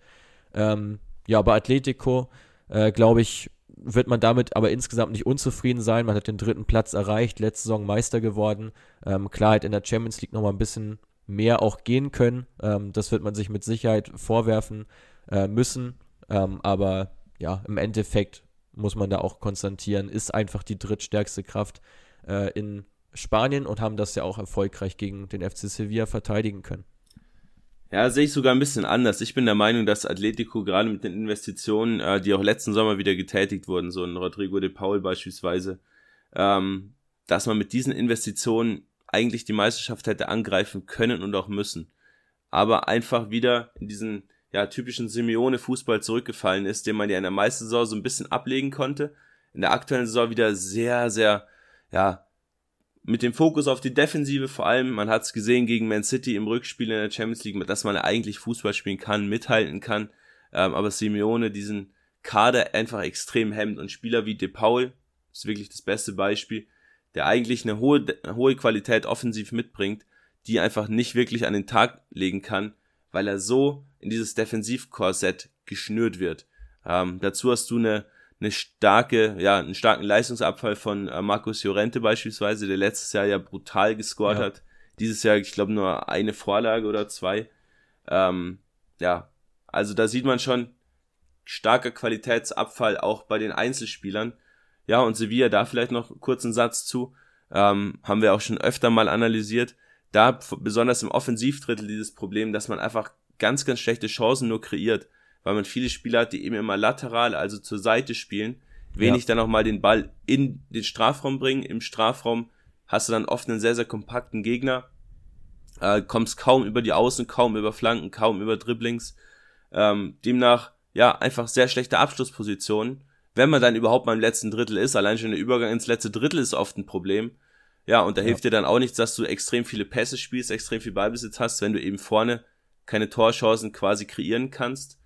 Ähm, ja, bei Atletico, äh, glaube ich, wird man damit aber insgesamt nicht unzufrieden sein. Man hat den dritten Platz erreicht, letzte Saison Meister geworden. Ähm, klar, hat in der Champions League nochmal ein bisschen mehr auch gehen können. Ähm, das wird man sich mit Sicherheit vorwerfen äh, müssen. Ähm, aber ja, im Endeffekt muss man da auch konstatieren, ist einfach die drittstärkste Kraft äh, in Spanien und haben das ja auch erfolgreich gegen den FC Sevilla verteidigen können. Ja, sehe ich sogar ein bisschen anders. Ich bin der Meinung, dass Atletico gerade mit den Investitionen, äh, die auch letzten Sommer wieder getätigt wurden, so ein Rodrigo de Paul beispielsweise, ähm, dass man mit diesen Investitionen eigentlich die Meisterschaft hätte angreifen können und auch müssen. Aber einfach wieder in diesen ja, typischen Simeone-Fußball zurückgefallen ist, den man ja in der meisten Saison so ein bisschen ablegen konnte. In der aktuellen Saison wieder sehr, sehr, ja, mit dem Fokus auf die Defensive vor allem. Man hat es gesehen gegen Man City im Rückspiel in der Champions League, dass man eigentlich Fußball spielen kann, mithalten kann. Ähm, aber Simeone diesen Kader einfach extrem hemmt und Spieler wie De Paul ist wirklich das beste Beispiel, der eigentlich eine hohe, hohe Qualität offensiv mitbringt, die einfach nicht wirklich an den Tag legen kann, weil er so in dieses Defensivkorsett geschnürt wird. Ähm, dazu hast du eine eine starke, ja, einen starken Leistungsabfall von äh, Markus Llorente beispielsweise, der letztes Jahr ja brutal gescored ja. hat. Dieses Jahr, ich glaube, nur eine Vorlage oder zwei. Ähm, ja, also da sieht man schon starker Qualitätsabfall auch bei den Einzelspielern. Ja, und Sevilla, da vielleicht noch kurz einen Satz zu, ähm, haben wir auch schon öfter mal analysiert. Da besonders im Offensivdrittel dieses Problem, dass man einfach ganz, ganz schlechte Chancen nur kreiert weil man viele Spieler hat, die eben immer lateral, also zur Seite spielen, wenig ja. dann auch mal den Ball in den Strafraum bringen. Im Strafraum hast du dann oft einen sehr, sehr kompakten Gegner, äh, kommst kaum über die Außen, kaum über Flanken, kaum über Dribblings. Ähm, demnach, ja, einfach sehr schlechte Abschlusspositionen. Wenn man dann überhaupt mal im letzten Drittel ist, allein schon der Übergang ins letzte Drittel ist oft ein Problem. Ja, und da ja. hilft dir dann auch nichts, dass du extrem viele Pässe spielst, extrem viel Ballbesitz hast, wenn du eben vorne keine Torchancen quasi kreieren kannst.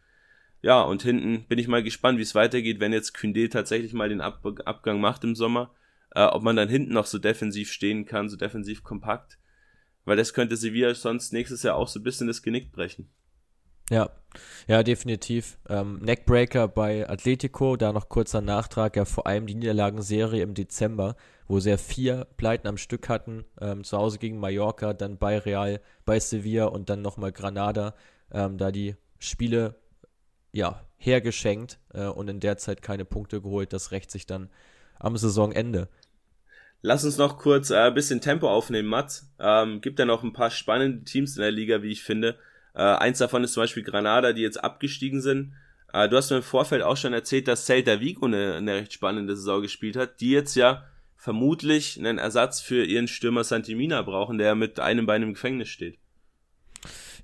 Ja, und hinten bin ich mal gespannt, wie es weitergeht, wenn jetzt Kündé tatsächlich mal den Ab Abgang macht im Sommer, äh, ob man dann hinten noch so defensiv stehen kann, so defensiv kompakt, weil das könnte Sevilla sonst nächstes Jahr auch so ein bisschen das Genick brechen. Ja, ja, definitiv. Ähm, Neckbreaker bei Atletico, da noch kurzer Nachtrag, ja vor allem die Niederlagenserie im Dezember, wo sie ja vier Pleiten am Stück hatten, ähm, zu Hause gegen Mallorca, dann bei Real, bei Sevilla und dann nochmal Granada, ähm, da die Spiele ja, hergeschenkt äh, und in der Zeit keine Punkte geholt. Das rächt sich dann am Saisonende. Lass uns noch kurz äh, ein bisschen Tempo aufnehmen, Mats. Ähm, gibt ja noch ein paar spannende Teams in der Liga, wie ich finde. Äh, eins davon ist zum Beispiel Granada, die jetzt abgestiegen sind. Äh, du hast mir im Vorfeld auch schon erzählt, dass Celta Vigo eine, eine recht spannende Saison gespielt hat, die jetzt ja vermutlich einen Ersatz für ihren Stürmer Santimina brauchen, der mit einem Bein im Gefängnis steht.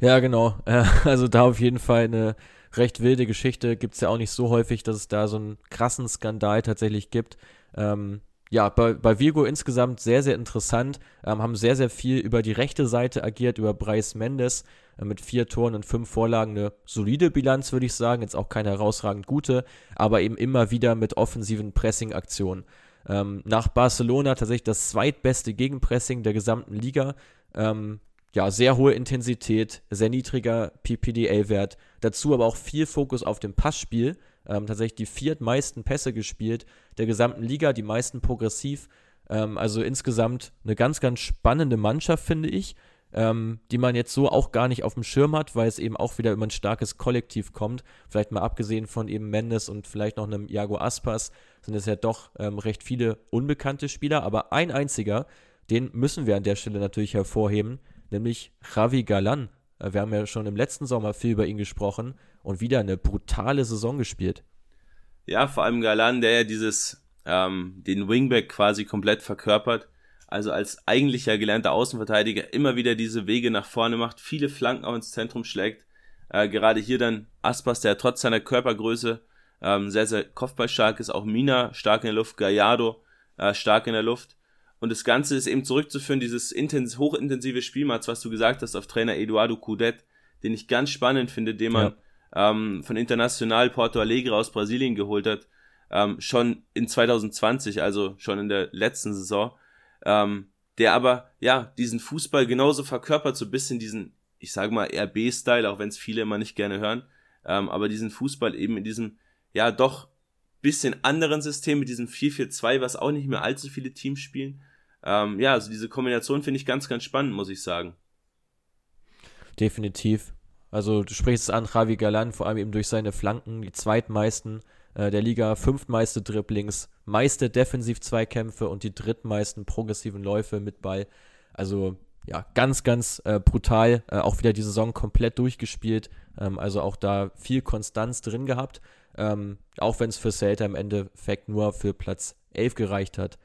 Ja, genau. Äh, also da auf jeden Fall eine recht wilde Geschichte. Gibt es ja auch nicht so häufig, dass es da so einen krassen Skandal tatsächlich gibt. Ähm, ja, bei, bei Virgo insgesamt sehr, sehr interessant. Ähm, haben sehr, sehr viel über die rechte Seite agiert, über Bryce Mendes mit vier Toren und fünf Vorlagen. Eine solide Bilanz, würde ich sagen. Jetzt auch keine herausragend gute, aber eben immer wieder mit offensiven Pressing-Aktionen. Ähm, nach Barcelona tatsächlich das zweitbeste Gegenpressing der gesamten Liga. Ähm, ja, sehr hohe Intensität, sehr niedriger PPDA-Wert. Dazu aber auch viel Fokus auf dem Passspiel. Ähm, tatsächlich die viertmeisten Pässe gespielt der gesamten Liga, die meisten progressiv. Ähm, also insgesamt eine ganz, ganz spannende Mannschaft, finde ich, ähm, die man jetzt so auch gar nicht auf dem Schirm hat, weil es eben auch wieder über ein starkes Kollektiv kommt. Vielleicht mal abgesehen von eben Mendes und vielleicht noch einem Iago Aspas, sind es ja doch ähm, recht viele unbekannte Spieler, aber ein einziger, den müssen wir an der Stelle natürlich hervorheben nämlich Javi Galan. Äh, wir haben ja schon im letzten Sommer viel über ihn gesprochen und wieder eine brutale Saison gespielt. Ja, vor allem Galan, der ja dieses, ähm, den Wingback quasi komplett verkörpert. Also als eigentlicher gelernter Außenverteidiger immer wieder diese Wege nach vorne macht, viele Flanken auch ins Zentrum schlägt. Äh, gerade hier dann Aspas, der trotz seiner Körpergröße ähm, sehr, sehr kopfballstark ist. Auch Mina stark in der Luft, Gallardo äh, stark in der Luft. Und das Ganze ist eben zurückzuführen, dieses intens hochintensive Spielmatz, was du gesagt hast, auf Trainer Eduardo Coudet, den ich ganz spannend finde, den man ja. ähm, von International Porto Alegre aus Brasilien geholt hat, ähm, schon in 2020, also schon in der letzten Saison, ähm, der aber, ja, diesen Fußball genauso verkörpert, so ein bisschen diesen, ich sage mal, RB-Style, auch wenn es viele immer nicht gerne hören, ähm, aber diesen Fußball eben in diesem, ja, doch bisschen anderen System mit diesem 4-4-2, was auch nicht mehr allzu viele Teams spielen, ähm, ja, also diese Kombination finde ich ganz, ganz spannend, muss ich sagen. Definitiv. Also du sprichst es an, Javi Galan, vor allem eben durch seine Flanken, die zweitmeisten äh, der Liga, fünftmeiste Dribblings, meiste Defensiv-Zweikämpfe und die drittmeisten progressiven Läufe mit Ball. Also ja, ganz, ganz äh, brutal. Äh, auch wieder die Saison komplett durchgespielt. Ähm, also auch da viel Konstanz drin gehabt. Ähm, auch wenn es für Celta im Endeffekt nur für Platz 11 gereicht hat.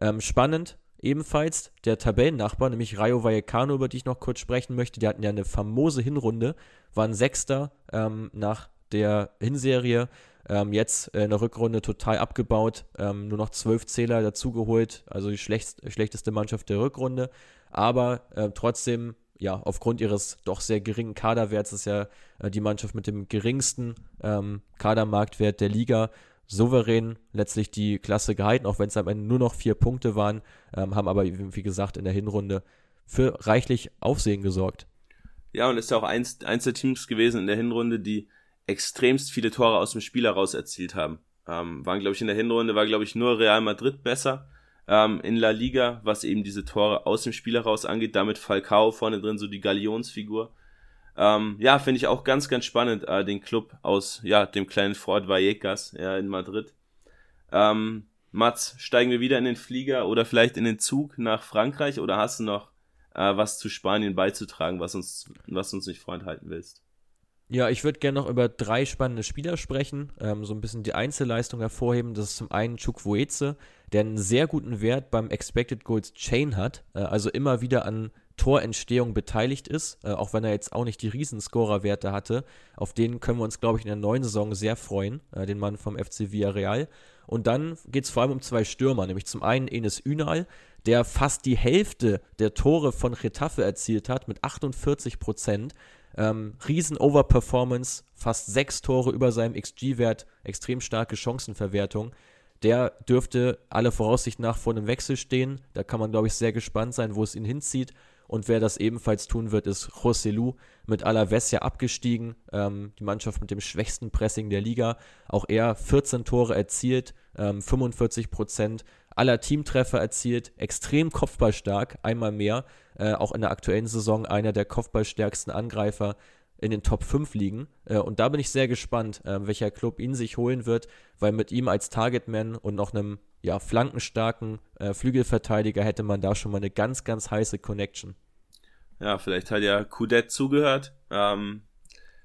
Ähm, spannend ebenfalls der Tabellennachbar, nämlich Rayo Vallecano, über die ich noch kurz sprechen möchte. Die hatten ja eine famose Hinrunde, waren Sechster ähm, nach der Hinserie. Ähm, jetzt in der Rückrunde total abgebaut, ähm, nur noch zwölf Zähler dazugeholt, also die schlecht, schlechteste Mannschaft der Rückrunde. Aber äh, trotzdem, ja, aufgrund ihres doch sehr geringen Kaderwerts ist ja äh, die Mannschaft mit dem geringsten ähm, Kadermarktwert der Liga souverän letztlich die Klasse gehalten, auch wenn es am Ende nur noch vier Punkte waren, ähm, haben aber, wie gesagt, in der Hinrunde für reichlich Aufsehen gesorgt. Ja, und ist ja auch eins, eins der Teams gewesen in der Hinrunde, die extremst viele Tore aus dem Spiel heraus erzielt haben. Ähm, waren, glaube ich, in der Hinrunde war, glaube ich, nur Real Madrid besser ähm, in La Liga, was eben diese Tore aus dem Spiel heraus angeht. Damit Falcao vorne drin, so die Galionsfigur. Ähm, ja, finde ich auch ganz, ganz spannend, äh, den Club aus ja, dem kleinen Fort Vallecas ja, in Madrid. Ähm, Mats, steigen wir wieder in den Flieger oder vielleicht in den Zug nach Frankreich oder hast du noch äh, was zu Spanien beizutragen, was uns, was uns nicht vorenthalten willst? Ja, ich würde gerne noch über drei spannende Spieler sprechen, ähm, so ein bisschen die Einzelleistung hervorheben. Das ist zum einen Chukwueze, der einen sehr guten Wert beim Expected Goals Chain hat, äh, also immer wieder an Torentstehung beteiligt ist, äh, auch wenn er jetzt auch nicht die Riesenscorer-Werte hatte. Auf den können wir uns, glaube ich, in der neuen Saison sehr freuen, äh, den Mann vom FC Villarreal. Und dann geht es vor allem um zwei Stürmer, nämlich zum einen Enes Ünal, der fast die Hälfte der Tore von Retafe erzielt hat mit 48 Prozent. Ähm, riesen Overperformance, fast sechs Tore über seinem XG-Wert, extrem starke Chancenverwertung. Der dürfte alle Voraussicht nach vor einem Wechsel stehen. Da kann man, glaube ich, sehr gespannt sein, wo es ihn hinzieht. Und wer das ebenfalls tun wird, ist José Lu mit Alaves ja abgestiegen. Ähm, die Mannschaft mit dem schwächsten Pressing der Liga. Auch er 14 Tore erzielt, ähm, 45 Prozent aller Teamtreffer erzielt, extrem kopfballstark, einmal mehr, äh, auch in der aktuellen Saison einer der kopfballstärksten Angreifer in den Top 5 liegen. Äh, und da bin ich sehr gespannt, äh, welcher Club ihn sich holen wird, weil mit ihm als Targetman und noch einem ja, flankenstarken äh, Flügelverteidiger hätte man da schon mal eine ganz, ganz heiße Connection. Ja, vielleicht hat ja Kudet zugehört. Ähm,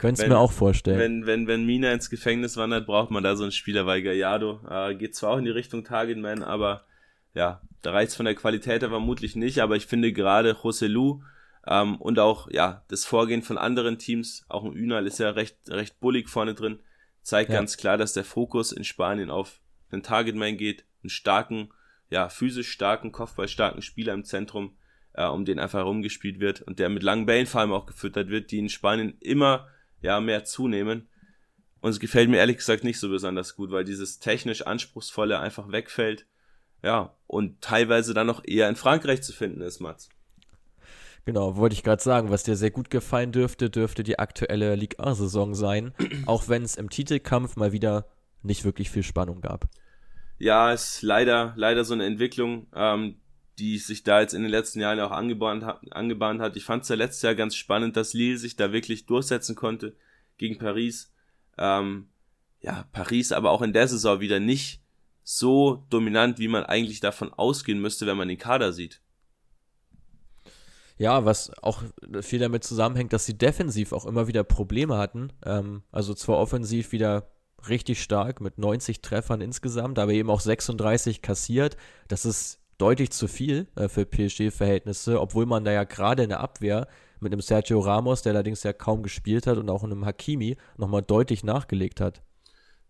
Könntest mir auch vorstellen. Wenn, wenn, wenn Mina ins Gefängnis wandert, braucht man da so einen Spieler, weil Gallardo äh, geht zwar auch in die Richtung Targetman, aber ja, da reicht von der Qualität her vermutlich nicht, aber ich finde gerade José Lu ähm, und auch ja das Vorgehen von anderen Teams, auch ein Ünal ist ja recht, recht bullig vorne drin, zeigt ja. ganz klar, dass der Fokus in Spanien auf den Targetman geht, einen starken, ja, physisch starken, kopfballstarken Spieler im Zentrum, äh, um den einfach herumgespielt wird und der mit langen Bällen vor allem auch gefüttert wird, die in Spanien immer ja, mehr zunehmen. Und es gefällt mir ehrlich gesagt nicht so besonders gut, weil dieses technisch anspruchsvolle einfach wegfällt. Ja, und teilweise dann noch eher in Frankreich zu finden ist, Mats. Genau, wollte ich gerade sagen, was dir sehr gut gefallen dürfte, dürfte die aktuelle Ligue 1-Saison sein, auch wenn es im Titelkampf mal wieder nicht wirklich viel Spannung gab. Ja, ist leider, leider so eine Entwicklung, ähm, die sich da jetzt in den letzten Jahren auch angebahnt hat. Angebahnt hat. Ich fand es ja letztes Jahr ganz spannend, dass Lille sich da wirklich durchsetzen konnte gegen Paris. Ähm, ja, Paris aber auch in der Saison wieder nicht so dominant, wie man eigentlich davon ausgehen müsste, wenn man den Kader sieht. Ja, was auch viel damit zusammenhängt, dass sie defensiv auch immer wieder Probleme hatten. Ähm, also zwar offensiv wieder richtig stark mit 90 Treffern insgesamt, aber eben auch 36 kassiert. Das ist deutlich zu viel äh, für PSG-Verhältnisse, obwohl man da ja gerade in der Abwehr mit einem Sergio Ramos, der allerdings ja kaum gespielt hat, und auch einem Hakimi nochmal deutlich nachgelegt hat.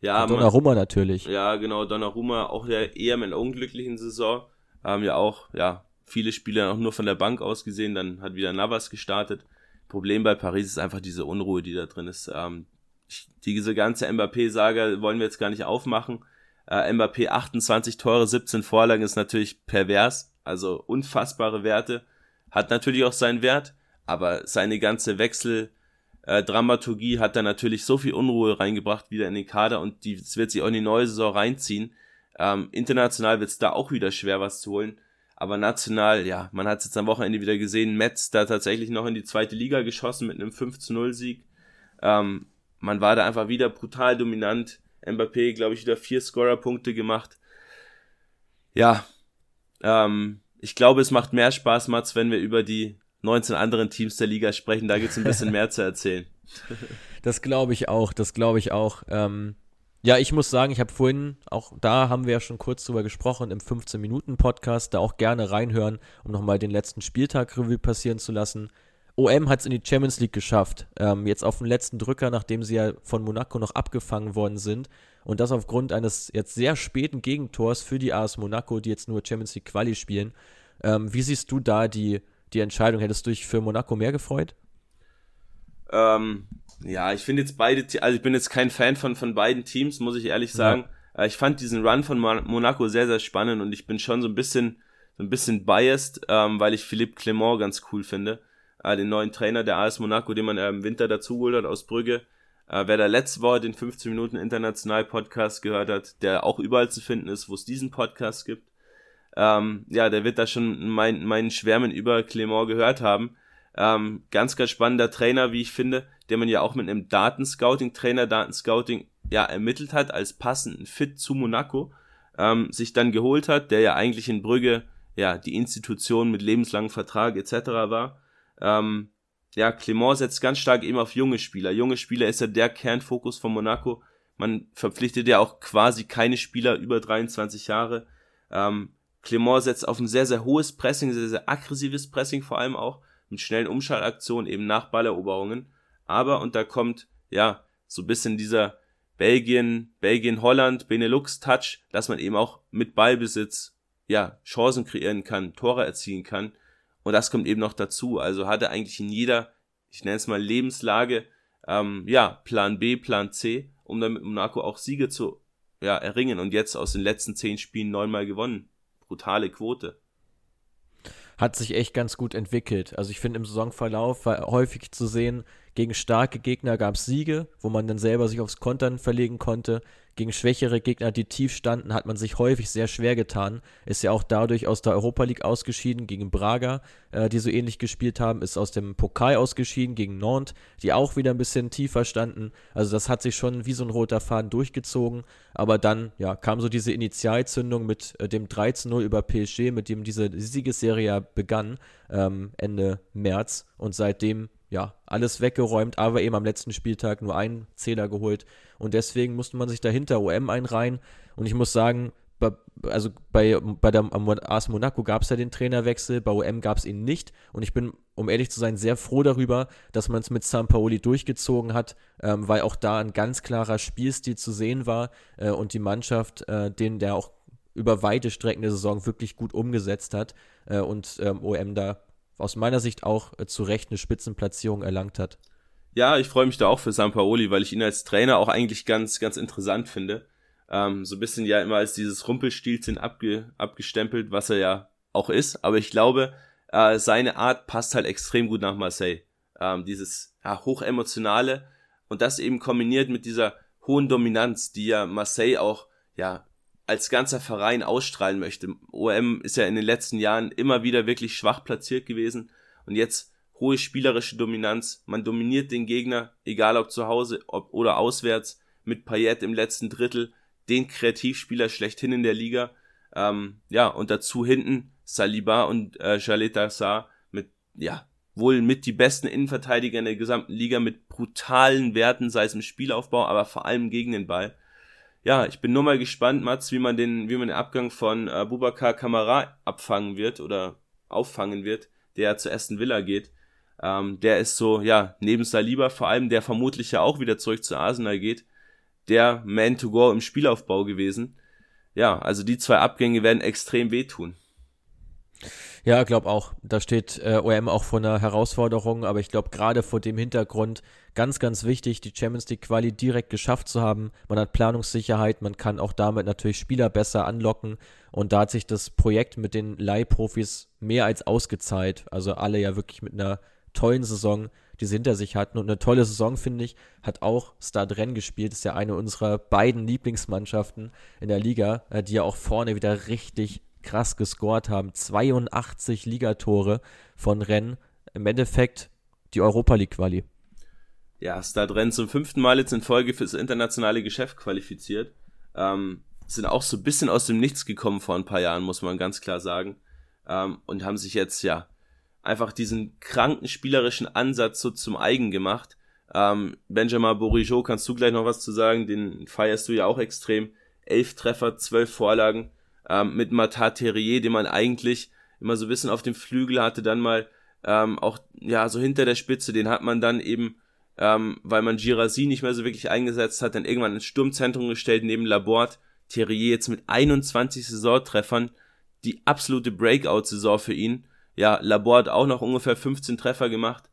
Ja, und Donnarumma natürlich. Ja, genau, Donnarumma auch der eher in einer unglücklichen Saison. Haben ja auch, ja, viele Spieler auch nur von der Bank aus gesehen, dann hat wieder Navas gestartet. Problem bei Paris ist einfach diese Unruhe, die da drin ist. Ähm, diese ganze Mbappé-Saga wollen wir jetzt gar nicht aufmachen. Äh, Mbappé 28 Tore, 17 Vorlagen ist natürlich pervers, also unfassbare Werte. Hat natürlich auch seinen Wert, aber seine ganze Wechsel, äh, hat da natürlich so viel Unruhe reingebracht wieder in den Kader und die, das wird sich auch in die neue Saison reinziehen. Ähm, international wird es da auch wieder schwer, was zu holen. Aber national, ja, man hat es jetzt am Wochenende wieder gesehen, Metz da tatsächlich noch in die zweite Liga geschossen mit einem 5 zu 0 Sieg. Ähm, man war da einfach wieder brutal dominant. Mbappé, glaube ich, wieder vier Scorer-Punkte gemacht. Ja, ähm, ich glaube, es macht mehr Spaß, Mats, wenn wir über die 19 anderen Teams der Liga sprechen, da gibt es ein bisschen mehr zu erzählen. Das glaube ich auch, das glaube ich auch. Ähm, ja, ich muss sagen, ich habe vorhin, auch da haben wir ja schon kurz drüber gesprochen, im 15-Minuten-Podcast, da auch gerne reinhören, um nochmal den letzten Spieltag Revue passieren zu lassen. OM hat es in die Champions League geschafft. Ähm, jetzt auf den letzten Drücker, nachdem sie ja von Monaco noch abgefangen worden sind. Und das aufgrund eines jetzt sehr späten Gegentors für die AS Monaco, die jetzt nur Champions League Quali spielen. Ähm, wie siehst du da die, die Entscheidung? Hättest du dich für Monaco mehr gefreut? Ähm, ja, ich finde jetzt beide, also ich bin jetzt kein Fan von, von beiden Teams, muss ich ehrlich sagen. Ja. Äh, ich fand diesen Run von Monaco sehr, sehr spannend und ich bin schon so ein bisschen, so ein bisschen biased, ähm, weil ich Philippe Clement ganz cool finde. Äh, den neuen Trainer der AS Monaco, den man äh, im Winter dazugeholt hat aus Brügge. Äh, wer da letzte Woche den 15 Minuten International Podcast gehört hat, der auch überall zu finden ist, wo es diesen Podcast gibt, ähm, ja, der wird da schon mein, meinen Schwärmen über Clement gehört haben. Ähm, ganz, ganz spannender Trainer, wie ich finde, der man ja auch mit einem Datenscouting, Trainer Datenscouting, ja, ermittelt hat als passenden Fit zu Monaco, ähm, sich dann geholt hat, der ja eigentlich in Brügge, ja, die Institution mit lebenslangem Vertrag etc. war. Ähm, ja, Clement setzt ganz stark eben auf junge Spieler. Junge Spieler ist ja der Kernfokus von Monaco. Man verpflichtet ja auch quasi keine Spieler über 23 Jahre. Ähm, Clement setzt auf ein sehr, sehr hohes Pressing, sehr, sehr aggressives Pressing vor allem auch mit schnellen Umschaltaktionen eben nach Balleroberungen. Aber, und da kommt, ja, so ein bisschen dieser Belgien, Belgien, Holland, Benelux-Touch, dass man eben auch mit Ballbesitz, ja, Chancen kreieren kann, Tore erzielen kann. Und das kommt eben noch dazu. Also hat er eigentlich in jeder, ich nenne es mal Lebenslage, ähm, ja, Plan B, Plan C, um dann mit Monaco auch Siege zu ja, erringen. Und jetzt aus den letzten zehn Spielen neunmal gewonnen. Brutale Quote hat sich echt ganz gut entwickelt. Also ich finde im Saisonverlauf war häufig zu sehen, gegen starke Gegner gab es Siege, wo man dann selber sich aufs Kontern verlegen konnte. Gegen schwächere Gegner, die tief standen, hat man sich häufig sehr schwer getan. Ist ja auch dadurch aus der Europa League ausgeschieden gegen Braga, äh, die so ähnlich gespielt haben. Ist aus dem Pokal ausgeschieden gegen Nantes, die auch wieder ein bisschen tiefer standen. Also das hat sich schon wie so ein roter Faden durchgezogen. Aber dann ja, kam so diese Initialzündung mit äh, dem 13-0 über PSG, mit dem diese Siegesserie begann ähm, Ende März. Und seitdem ja, alles weggeräumt, aber eben am letzten Spieltag nur einen Zähler geholt. Und deswegen musste man sich dahinter OM einreihen. Und ich muss sagen, bei, also bei, bei der AS Monaco gab es ja den Trainerwechsel, bei OM gab es ihn nicht. Und ich bin, um ehrlich zu sein, sehr froh darüber, dass man es mit Sampaoli durchgezogen hat, ähm, weil auch da ein ganz klarer Spielstil zu sehen war äh, und die Mannschaft, äh, den der auch über weite Strecken der Saison wirklich gut umgesetzt hat äh, und ähm, OM da aus meiner Sicht auch äh, zu Recht eine Spitzenplatzierung erlangt hat. Ja, ich freue mich da auch für Sampaoli, weil ich ihn als Trainer auch eigentlich ganz, ganz interessant finde. Ähm, so ein bisschen ja immer als dieses Rumpelstilzchen abge, abgestempelt, was er ja auch ist. Aber ich glaube, äh, seine Art passt halt extrem gut nach Marseille. Ähm, dieses ja, hochemotionale und das eben kombiniert mit dieser hohen Dominanz, die ja Marseille auch ja als ganzer Verein ausstrahlen möchte. OM ist ja in den letzten Jahren immer wieder wirklich schwach platziert gewesen und jetzt hohe spielerische Dominanz. Man dominiert den Gegner, egal ob zu Hause ob, oder auswärts, mit Payet im letzten Drittel, den Kreativspieler schlechthin in der Liga. Ähm, ja, und dazu hinten Saliba und äh, Jaleta Sarr mit, ja, wohl mit die besten Innenverteidiger in der gesamten Liga mit brutalen Werten, sei es im Spielaufbau, aber vor allem gegen den Ball ja, ich bin nur mal gespannt, Mats, wie man den, wie man den Abgang von äh, Bubakar Kamara abfangen wird oder auffangen wird, der zu Aston Villa geht. Ähm, der ist so, ja, neben Saliba vor allem, der vermutlich ja auch wieder zurück zu Arsenal geht, der Man to Go im Spielaufbau gewesen. Ja, also die zwei Abgänge werden extrem wehtun. Ja, glaube auch. Da steht äh, OM auch vor einer Herausforderung, aber ich glaube gerade vor dem Hintergrund ganz, ganz wichtig, die Champions League Quali direkt geschafft zu haben. Man hat Planungssicherheit, man kann auch damit natürlich Spieler besser anlocken und da hat sich das Projekt mit den Leihprofis mehr als ausgezahlt. Also alle ja wirklich mit einer tollen Saison, die sie hinter sich hatten und eine tolle Saison, finde ich, hat auch Stade Rennes gespielt. Ist ja eine unserer beiden Lieblingsmannschaften in der Liga, äh, die ja auch vorne wieder richtig krass gescored haben. 82 Ligatore von Rennes. Im Endeffekt die Europa League Quali. Ja, Stade Rennes zum fünften Mal jetzt in Folge fürs internationale Geschäft qualifiziert. Ähm, sind auch so ein bisschen aus dem Nichts gekommen vor ein paar Jahren, muss man ganz klar sagen. Ähm, und haben sich jetzt ja einfach diesen kranken spielerischen Ansatz so zum eigen gemacht. Ähm, Benjamin Bourigeau, kannst du gleich noch was zu sagen? Den feierst du ja auch extrem. Elf Treffer, zwölf Vorlagen. Ähm, mit Matat Terrier, den man eigentlich immer so ein bisschen auf dem Flügel hatte, dann mal ähm, auch ja so hinter der Spitze, den hat man dann eben, ähm, weil man Girassi nicht mehr so wirklich eingesetzt hat, dann irgendwann ins Sturmzentrum gestellt neben Laborde. Terrier jetzt mit 21 Saisontreffern, die absolute Breakout-Saison für ihn. Ja, Laborde auch noch ungefähr 15 Treffer gemacht.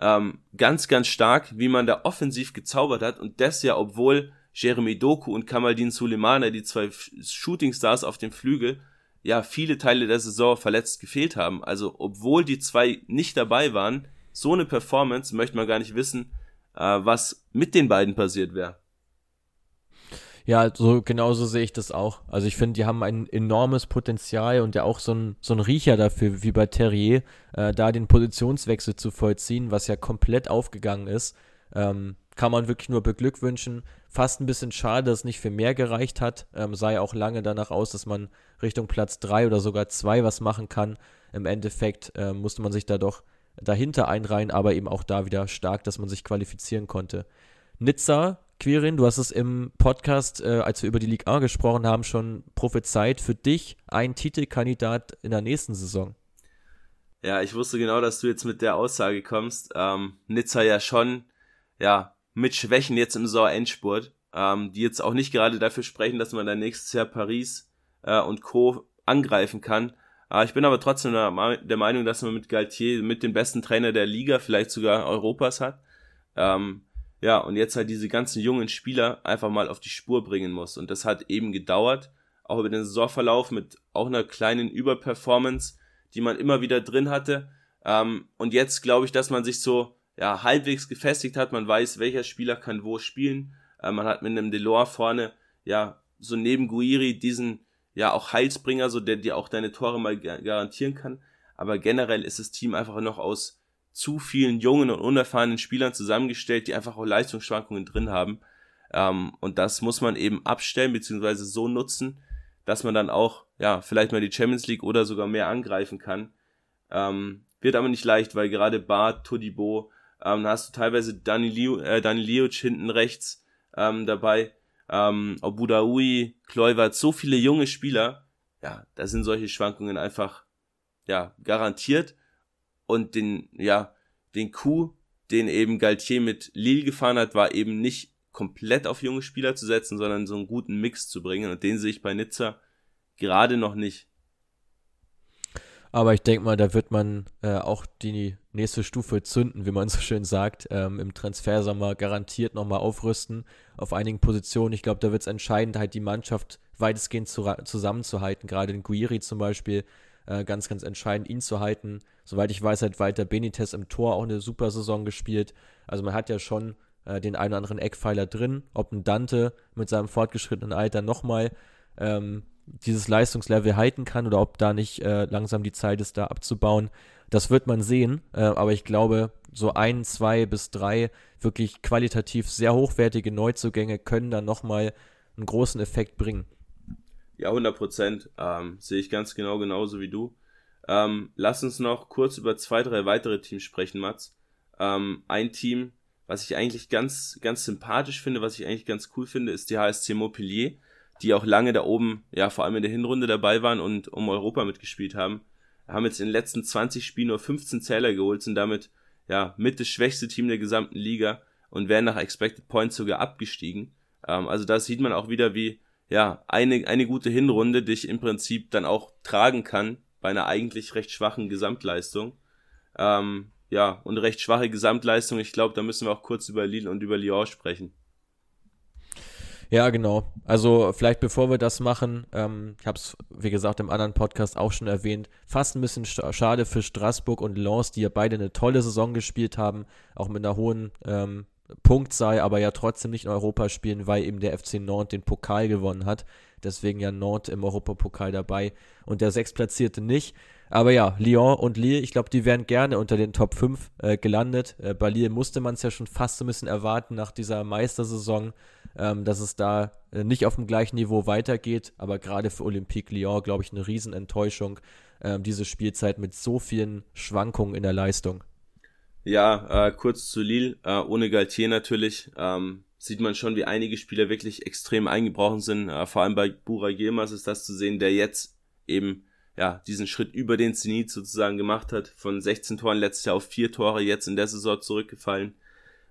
Ähm, ganz, ganz stark, wie man da offensiv gezaubert hat und das ja, obwohl Jeremy Doku und Kamaldin Sulemana, die zwei Shootingstars auf dem Flügel, ja, viele Teile der Saison verletzt gefehlt haben. Also, obwohl die zwei nicht dabei waren, so eine Performance möchte man gar nicht wissen, äh, was mit den beiden passiert wäre. Ja, so genauso sehe ich das auch. Also ich finde, die haben ein enormes Potenzial und ja auch so ein, so ein Riecher dafür, wie bei Terrier, äh, da den Positionswechsel zu vollziehen, was ja komplett aufgegangen ist. Ähm, kann man wirklich nur beglückwünschen. Fast ein bisschen schade, dass es nicht für mehr gereicht hat. Ähm, ja auch lange danach aus, dass man Richtung Platz 3 oder sogar 2 was machen kann. Im Endeffekt äh, musste man sich da doch dahinter einreihen, aber eben auch da wieder stark, dass man sich qualifizieren konnte. Nizza Quirin, du hast es im Podcast, äh, als wir über die Ligue A gesprochen haben, schon prophezeit. Für dich ein Titelkandidat in der nächsten Saison. Ja, ich wusste genau, dass du jetzt mit der Aussage kommst. Ähm, Nizza ja schon, ja, mit Schwächen jetzt im Saisonendspurt, ähm, die jetzt auch nicht gerade dafür sprechen, dass man dann nächstes Jahr Paris äh, und Co. angreifen kann. Äh, ich bin aber trotzdem der, Meinung, dass man mit Galtier mit den besten Trainer der Liga, vielleicht sogar Europas hat. Ähm, ja, und jetzt halt diese ganzen jungen Spieler einfach mal auf die Spur bringen muss. Und das hat eben gedauert, auch über den Saisonverlauf mit auch einer kleinen Überperformance, die man immer wieder drin hatte. Ähm, und jetzt glaube ich, dass man sich so ja, halbwegs gefestigt hat. Man weiß, welcher Spieler kann wo spielen. Äh, man hat mit einem Delors vorne, ja, so neben Guiri diesen, ja, auch Heilsbringer, so der dir auch deine Tore mal garantieren kann. Aber generell ist das Team einfach noch aus zu vielen jungen und unerfahrenen Spielern zusammengestellt, die einfach auch Leistungsschwankungen drin haben. Ähm, und das muss man eben abstellen, beziehungsweise so nutzen, dass man dann auch, ja, vielleicht mal die Champions League oder sogar mehr angreifen kann. Ähm, wird aber nicht leicht, weil gerade Bart, Todibo, ähm, da hast du teilweise Dani, Liu, äh, hinten rechts ähm, dabei, ähm, Obudaui, Kluivert, so viele junge Spieler, ja, da sind solche Schwankungen einfach, ja, garantiert und den, ja, den Coup, den eben Galtier mit Lille gefahren hat, war eben nicht komplett auf junge Spieler zu setzen, sondern so einen guten Mix zu bringen. Und den sehe ich bei Nizza gerade noch nicht. Aber ich denke mal, da wird man äh, auch die nächste Stufe zünden, wie man so schön sagt, ähm, im Transfersommer garantiert nochmal aufrüsten auf einigen Positionen. Ich glaube, da wird es entscheidend, halt die Mannschaft weitestgehend zu, zusammenzuhalten. Gerade den Guiri zum Beispiel, äh, ganz, ganz entscheidend, ihn zu halten. Soweit ich weiß, hat weiter Benitez im Tor auch eine super Saison gespielt. Also man hat ja schon äh, den einen oder anderen Eckpfeiler drin. Ob ein Dante mit seinem fortgeschrittenen Alter nochmal ähm, dieses Leistungslevel halten kann oder ob da nicht äh, langsam die Zeit ist, da abzubauen. Das wird man sehen, äh, aber ich glaube, so ein, zwei bis drei wirklich qualitativ sehr hochwertige Neuzugänge können dann nochmal einen großen Effekt bringen. Ja, 100 Prozent. Ähm, sehe ich ganz genau genauso wie du. Ähm, lass uns noch kurz über zwei, drei weitere Teams sprechen, Mats. Ähm, ein Team, was ich eigentlich ganz, ganz sympathisch finde, was ich eigentlich ganz cool finde, ist die HSC Montpellier, die auch lange da oben, ja, vor allem in der Hinrunde dabei waren und um Europa mitgespielt haben. Haben jetzt in den letzten 20 Spielen nur 15 Zähler geholt, sind damit, ja, mit das schwächste Team der gesamten Liga und werden nach Expected Points sogar abgestiegen. Ähm, also da sieht man auch wieder, wie, ja, eine, eine gute Hinrunde dich im Prinzip dann auch tragen kann bei einer eigentlich recht schwachen Gesamtleistung. Ähm, ja, und recht schwache Gesamtleistung. Ich glaube, da müssen wir auch kurz über Lille und über Lyon sprechen. Ja, genau. Also vielleicht bevor wir das machen, ähm, ich habe es, wie gesagt, im anderen Podcast auch schon erwähnt, fast ein bisschen schade für Straßburg und Lens, die ja beide eine tolle Saison gespielt haben, auch mit einer hohen ähm, Punkt sei, aber ja trotzdem nicht in Europa spielen, weil eben der FC Nantes den Pokal gewonnen hat. Deswegen ja Nantes im Europapokal dabei und der Sechstplatzierte nicht. Aber ja, Lyon und Lille, ich glaube, die wären gerne unter den Top 5 äh, gelandet. Äh, bei Lille musste man es ja schon fast ein bisschen erwarten nach dieser Meistersaison. Ähm, dass es da äh, nicht auf dem gleichen Niveau weitergeht. Aber gerade für Olympique Lyon, glaube ich, eine Riesenenttäuschung, äh, diese Spielzeit mit so vielen Schwankungen in der Leistung. Ja, äh, kurz zu Lille, äh, ohne Galtier natürlich, ähm, sieht man schon, wie einige Spieler wirklich extrem eingebrochen sind. Äh, vor allem bei Bura Yilmaz ist das zu sehen, der jetzt eben ja, diesen Schritt über den Zenit sozusagen gemacht hat. Von 16 Toren letztes Jahr auf vier Tore, jetzt in der Saison zurückgefallen.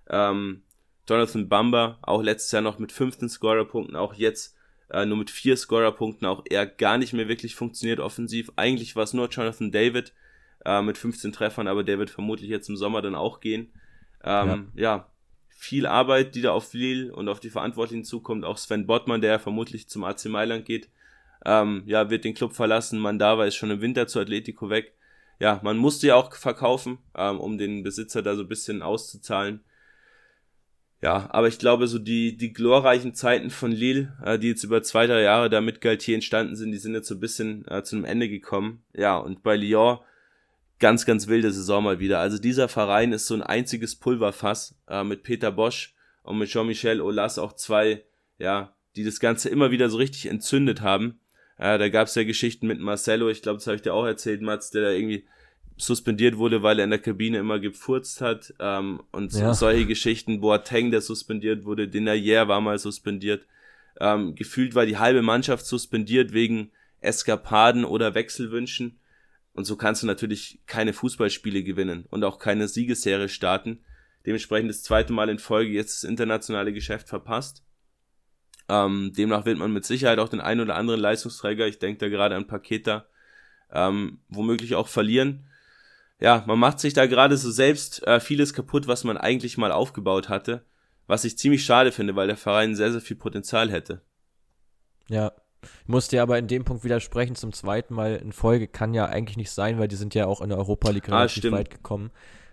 Ähm, Jonathan Bamba, auch letztes Jahr noch mit 15 Scorerpunkten, auch jetzt äh, nur mit vier Scorerpunkten, auch er gar nicht mehr wirklich funktioniert offensiv. Eigentlich war es nur Jonathan David äh, mit 15 Treffern, aber der wird vermutlich jetzt im Sommer dann auch gehen. Ähm, ja. ja. viel Arbeit, die da auf Lille und auf die Verantwortlichen zukommt. Auch Sven Bottmann, der vermutlich zum AC Mailand geht, ähm, ja, wird den Club verlassen. Mandava ist schon im Winter zu Atletico weg. Ja, man musste ja auch verkaufen, ähm, um den Besitzer da so ein bisschen auszuzahlen. Ja, aber ich glaube, so die, die glorreichen Zeiten von Lille, äh, die jetzt über zwei, drei Jahre da mit Galtier entstanden sind, die sind jetzt so ein bisschen äh, zu einem Ende gekommen. Ja, und bei Lyon ganz, ganz wilde Saison mal wieder. Also dieser Verein ist so ein einziges Pulverfass äh, mit Peter Bosch und mit Jean-Michel Aulas auch zwei, ja, die das Ganze immer wieder so richtig entzündet haben. Äh, da gab es ja Geschichten mit Marcelo, ich glaube, das habe ich dir auch erzählt, Mats, der da irgendwie suspendiert wurde, weil er in der Kabine immer gefurzt hat. Ähm, und ja. solche Geschichten, Boateng, der suspendiert wurde, Denayer war mal suspendiert. Ähm, gefühlt war die halbe Mannschaft suspendiert wegen Eskapaden oder Wechselwünschen. Und so kannst du natürlich keine Fußballspiele gewinnen und auch keine Siegesserie starten. Dementsprechend das zweite Mal in Folge jetzt das internationale Geschäft verpasst. Ähm, demnach wird man mit Sicherheit auch den einen oder anderen Leistungsträger, ich denke da gerade an Paketa, ähm, womöglich auch verlieren ja, man macht sich da gerade so selbst äh, vieles kaputt, was man eigentlich mal aufgebaut hatte. Was ich ziemlich schade finde, weil der Verein sehr, sehr viel Potenzial hätte. Ja. Ich muss dir aber in dem Punkt widersprechen, zum zweiten Mal in Folge kann ja eigentlich nicht sein, weil die sind ja auch in der Europa League ah, relativ weit gekommen.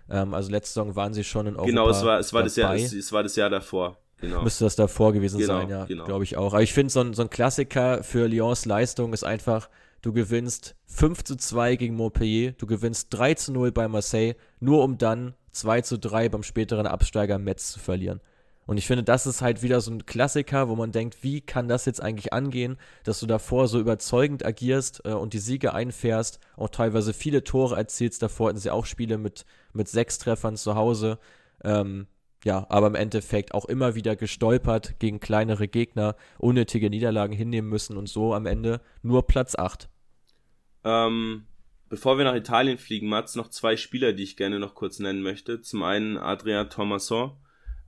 Ähm, also letzte Saison waren sie schon in Europa. Genau, es war, es war, das, Jahr, es, es war das Jahr davor. Genau. Müsste das davor gewesen genau, sein, ja, genau. glaube ich auch. Aber ich finde, so ein, so ein Klassiker für Lyons Leistung ist einfach, du gewinnst 5 zu 2 gegen Montpellier, du gewinnst 3 zu 0 bei Marseille, nur um dann 2 zu 3 beim späteren Absteiger Metz zu verlieren. Und ich finde, das ist halt wieder so ein Klassiker, wo man denkt, wie kann das jetzt eigentlich angehen, dass du davor so überzeugend agierst äh, und die Siege einfährst, auch teilweise viele Tore erzielst. Davor hatten sie auch Spiele mit, mit sechs Treffern zu Hause. Ähm, ja, aber im Endeffekt auch immer wieder gestolpert gegen kleinere Gegner, unnötige Niederlagen hinnehmen müssen und so am Ende nur Platz 8. Ähm, bevor wir nach Italien fliegen, Mats, noch zwei Spieler, die ich gerne noch kurz nennen möchte. Zum einen Adrien Thomasson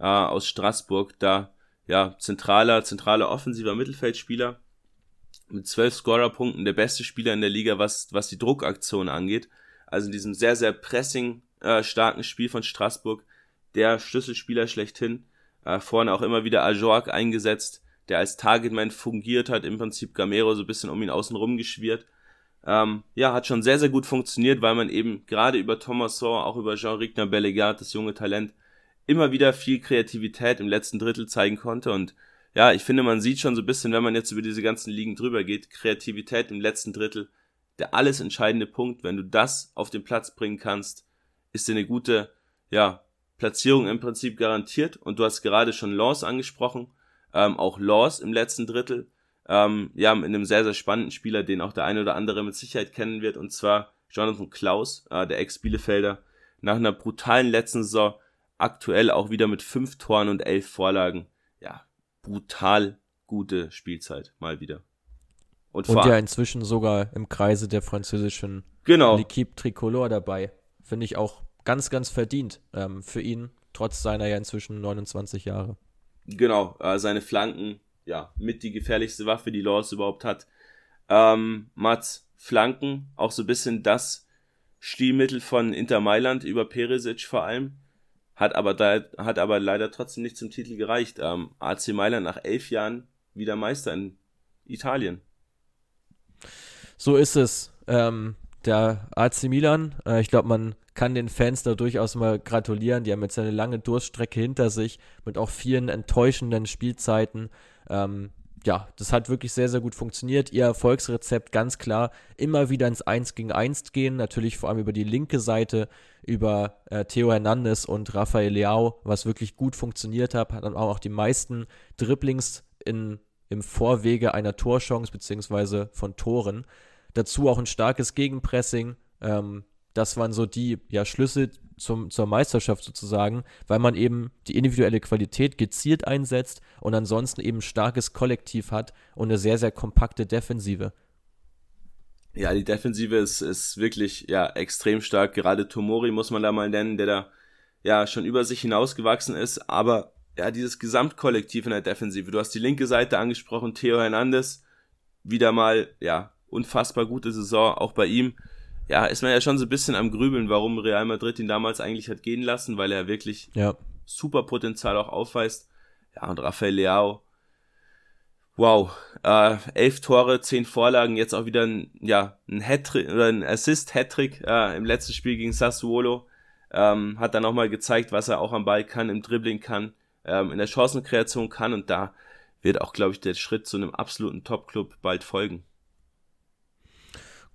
äh, aus Straßburg, da ja zentraler, zentraler offensiver Mittelfeldspieler mit zwölf Scorerpunkten, der beste Spieler in der Liga, was, was die Druckaktion angeht. Also in diesem sehr, sehr pressing äh, starken Spiel von Straßburg, der Schlüsselspieler schlechthin. Äh, vorne auch immer wieder Ajork eingesetzt, der als Targetman fungiert hat, im Prinzip Gamero so ein bisschen um ihn außen rum geschwirrt ähm, ja, hat schon sehr, sehr gut funktioniert, weil man eben gerade über Thomas Saw, auch über Jean-Rigner Bellegarde, das junge Talent, immer wieder viel Kreativität im letzten Drittel zeigen konnte. Und ja, ich finde, man sieht schon so ein bisschen, wenn man jetzt über diese ganzen Ligen drüber geht, Kreativität im letzten Drittel, der alles entscheidende Punkt. Wenn du das auf den Platz bringen kannst, ist dir eine gute, ja, Platzierung im Prinzip garantiert. Und du hast gerade schon Laws angesprochen, ähm, auch Laws im letzten Drittel ähm, ja, mit einem sehr, sehr spannenden Spieler, den auch der eine oder andere mit Sicherheit kennen wird, und zwar Jonathan Klaus, äh, der Ex-Bielefelder, nach einer brutalen letzten Saison, aktuell auch wieder mit fünf Toren und elf Vorlagen. Ja, brutal gute Spielzeit, mal wieder. Und, und ja inzwischen sogar im Kreise der französischen genau. L'Equipe Tricolore dabei. Finde ich auch ganz, ganz verdient ähm, für ihn, trotz seiner ja inzwischen 29 Jahre. Genau, äh, seine Flanken ja, mit die gefährlichste Waffe, die Laws überhaupt hat. Ähm, Mats, Flanken, auch so ein bisschen das Stilmittel von Inter Mailand über Peresic vor allem. Hat aber, da, hat aber leider trotzdem nicht zum Titel gereicht. Ähm, AC Mailand nach elf Jahren wieder Meister in Italien. So ist es. Ähm, der AC Milan, äh, ich glaube, man kann den Fans da durchaus mal gratulieren. Die haben jetzt eine lange Durststrecke hinter sich mit auch vielen enttäuschenden Spielzeiten. Ähm, ja, das hat wirklich sehr, sehr gut funktioniert. Ihr Erfolgsrezept ganz klar, immer wieder ins 1 gegen 1 gehen, natürlich vor allem über die linke Seite, über äh, Theo Hernandez und Rafael Leao, was wirklich gut funktioniert hat, hat dann auch die meisten Dribblings in, im Vorwege einer Torchance beziehungsweise von Toren. Dazu auch ein starkes Gegenpressing. Ähm, das waren so die ja, Schlüssel zum, zur Meisterschaft sozusagen, weil man eben die individuelle Qualität gezielt einsetzt und ansonsten eben starkes Kollektiv hat und eine sehr, sehr kompakte Defensive. Ja, die Defensive ist, ist wirklich ja extrem stark. Gerade Tomori muss man da mal nennen, der da ja schon über sich hinausgewachsen ist. Aber ja, dieses Gesamtkollektiv in der Defensive. Du hast die linke Seite angesprochen, Theo Hernandez. Wieder mal, ja, unfassbar gute Saison, auch bei ihm ja, ist man ja schon so ein bisschen am Grübeln, warum Real Madrid ihn damals eigentlich hat gehen lassen, weil er wirklich ja. super Potenzial auch aufweist. Ja, und Rafael Leao, wow, äh, elf Tore, zehn Vorlagen, jetzt auch wieder ein, ja, ein Hattrick oder ein Assist-Hattrick äh, im letzten Spiel gegen Sassuolo. Ähm, hat dann auch mal gezeigt, was er auch am Ball kann, im Dribbling kann, ähm, in der Chancenkreation kann und da wird auch, glaube ich, der Schritt zu einem absoluten Top-Club bald folgen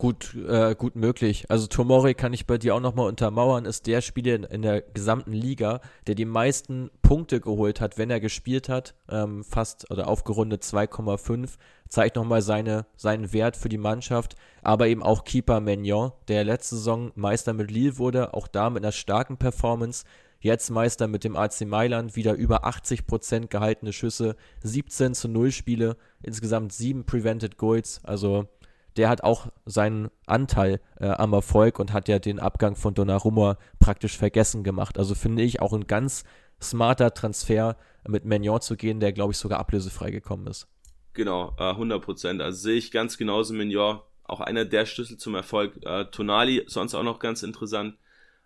gut, äh, gut möglich. Also Tomori kann ich bei dir auch nochmal untermauern, ist der Spieler in, in, der gesamten Liga, der die meisten Punkte geholt hat, wenn er gespielt hat. Ähm, fast oder aufgerundet 2,5. Zeigt nochmal seine, seinen Wert für die Mannschaft. Aber eben auch Keeper Magnon, der letzte Saison Meister mit Lille wurde, auch da mit einer starken Performance. Jetzt Meister mit dem AC Mailand, wieder über 80% gehaltene Schüsse, 17 zu 0 Spiele, insgesamt 7 Prevented Goals. Also der hat auch seinen Anteil äh, am Erfolg und hat ja den Abgang von Donnarumma praktisch vergessen gemacht. Also finde ich auch ein ganz smarter Transfer mit Magnon zu gehen, der glaube ich sogar ablösefrei gekommen ist. Genau, äh, 100 Prozent. Also sehe ich ganz genauso Magnon, auch einer der Schlüssel zum Erfolg. Äh, Tonali, sonst auch noch ganz interessant,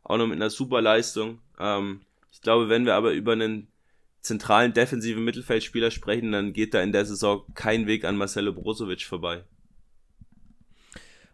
auch noch mit einer super Leistung. Ähm, ich glaube, wenn wir aber über einen zentralen defensiven Mittelfeldspieler sprechen, dann geht da in der Saison kein Weg an Marcelo Brozovic vorbei.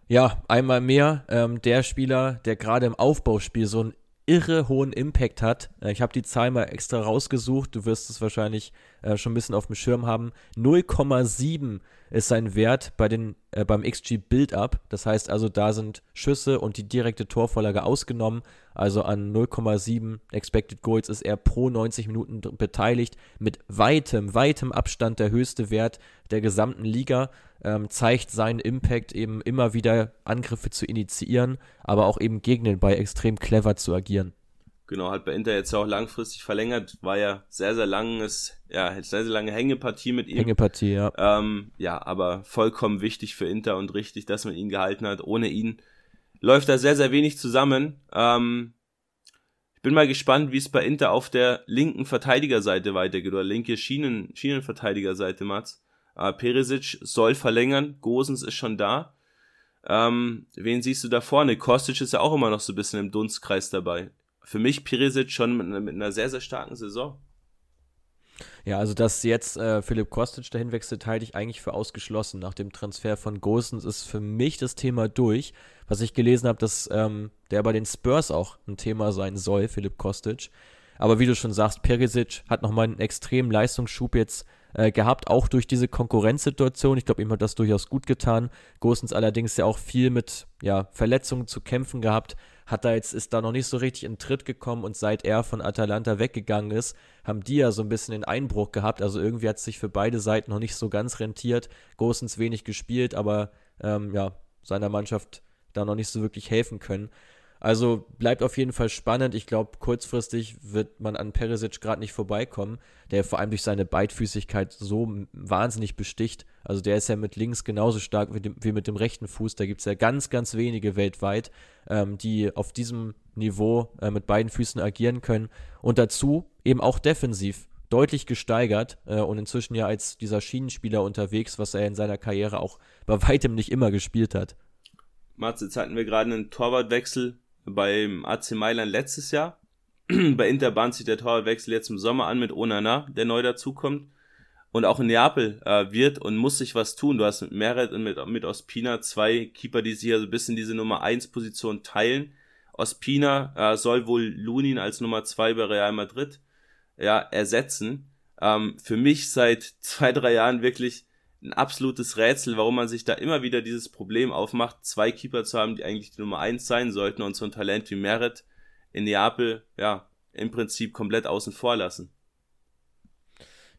Ja, einmal mehr ähm, der Spieler, der gerade im Aufbauspiel so einen irre hohen Impact hat. Äh, ich habe die Zahl mal extra rausgesucht, du wirst es wahrscheinlich äh, schon ein bisschen auf dem Schirm haben. 0,7 ist sein Wert bei den, äh, beim XG Build-Up. Das heißt also, da sind Schüsse und die direkte Torvorlage ausgenommen. Also an 0,7 Expected Goals ist er pro 90 Minuten beteiligt. Mit weitem, weitem Abstand der höchste Wert der gesamten Liga. Ähm, zeigt seinen Impact eben immer wieder Angriffe zu initiieren, aber auch eben gegen den Ball extrem clever zu agieren. Genau, hat bei Inter jetzt auch langfristig verlängert, war ja sehr, sehr langes, ja, sehr, sehr lange Hängepartie mit ihm. Hängepartie, ja. Ähm, ja, aber vollkommen wichtig für Inter und richtig, dass man ihn gehalten hat. Ohne ihn läuft da sehr, sehr wenig zusammen. Ähm, ich bin mal gespannt, wie es bei Inter auf der linken Verteidigerseite weitergeht, oder linke Schienen, Schienenverteidigerseite, Mats. Äh, Perisic soll verlängern, Gosens ist schon da. Ähm, wen siehst du da vorne? Kostic ist ja auch immer noch so ein bisschen im Dunstkreis dabei für mich Perisic schon mit, mit einer sehr, sehr starken Saison. Ja, also dass jetzt äh, Philipp Kostic dahin wechselt, halte ich eigentlich für ausgeschlossen. Nach dem Transfer von Gosens ist für mich das Thema durch. Was ich gelesen habe, dass ähm, der bei den Spurs auch ein Thema sein soll, Philipp Kostic. Aber wie du schon sagst, Perisic hat nochmal einen extremen Leistungsschub jetzt äh, gehabt, auch durch diese Konkurrenzsituation. Ich glaube, ihm hat das durchaus gut getan. Gosens allerdings ja auch viel mit ja, Verletzungen zu kämpfen gehabt hat da jetzt, ist da noch nicht so richtig in Tritt gekommen und seit er von Atalanta weggegangen ist, haben die ja so ein bisschen den Einbruch gehabt. Also irgendwie hat es sich für beide Seiten noch nicht so ganz rentiert. Gosens wenig gespielt, aber ähm, ja, seiner Mannschaft da noch nicht so wirklich helfen können. Also bleibt auf jeden Fall spannend. Ich glaube, kurzfristig wird man an Perisic gerade nicht vorbeikommen, der vor allem durch seine Beidfüßigkeit so wahnsinnig besticht. Also der ist ja mit links genauso stark wie, dem, wie mit dem rechten Fuß. Da gibt es ja ganz, ganz wenige weltweit, ähm, die auf diesem Niveau äh, mit beiden Füßen agieren können. Und dazu eben auch defensiv deutlich gesteigert äh, und inzwischen ja als dieser Schienenspieler unterwegs, was er in seiner Karriere auch bei weitem nicht immer gespielt hat. Mats, jetzt hatten wir gerade einen Torwartwechsel beim AC Mailand letztes Jahr. Bei Inter bahnt sich der Torwartwechsel jetzt im Sommer an mit Onana, der neu dazukommt. Und auch in Neapel äh, wird und muss sich was tun. Du hast mit Meret und mit, mit Ospina zwei Keeper, die sich ja so ein bisschen diese Nummer 1 Position teilen. Ospina äh, soll wohl Lunin als Nummer 2 bei Real Madrid ja, ersetzen. Ähm, für mich seit zwei, drei Jahren wirklich ein absolutes Rätsel, warum man sich da immer wieder dieses Problem aufmacht, zwei Keeper zu haben, die eigentlich die Nummer eins sein sollten und so ein Talent wie Merit in Neapel, ja, im Prinzip komplett außen vor lassen.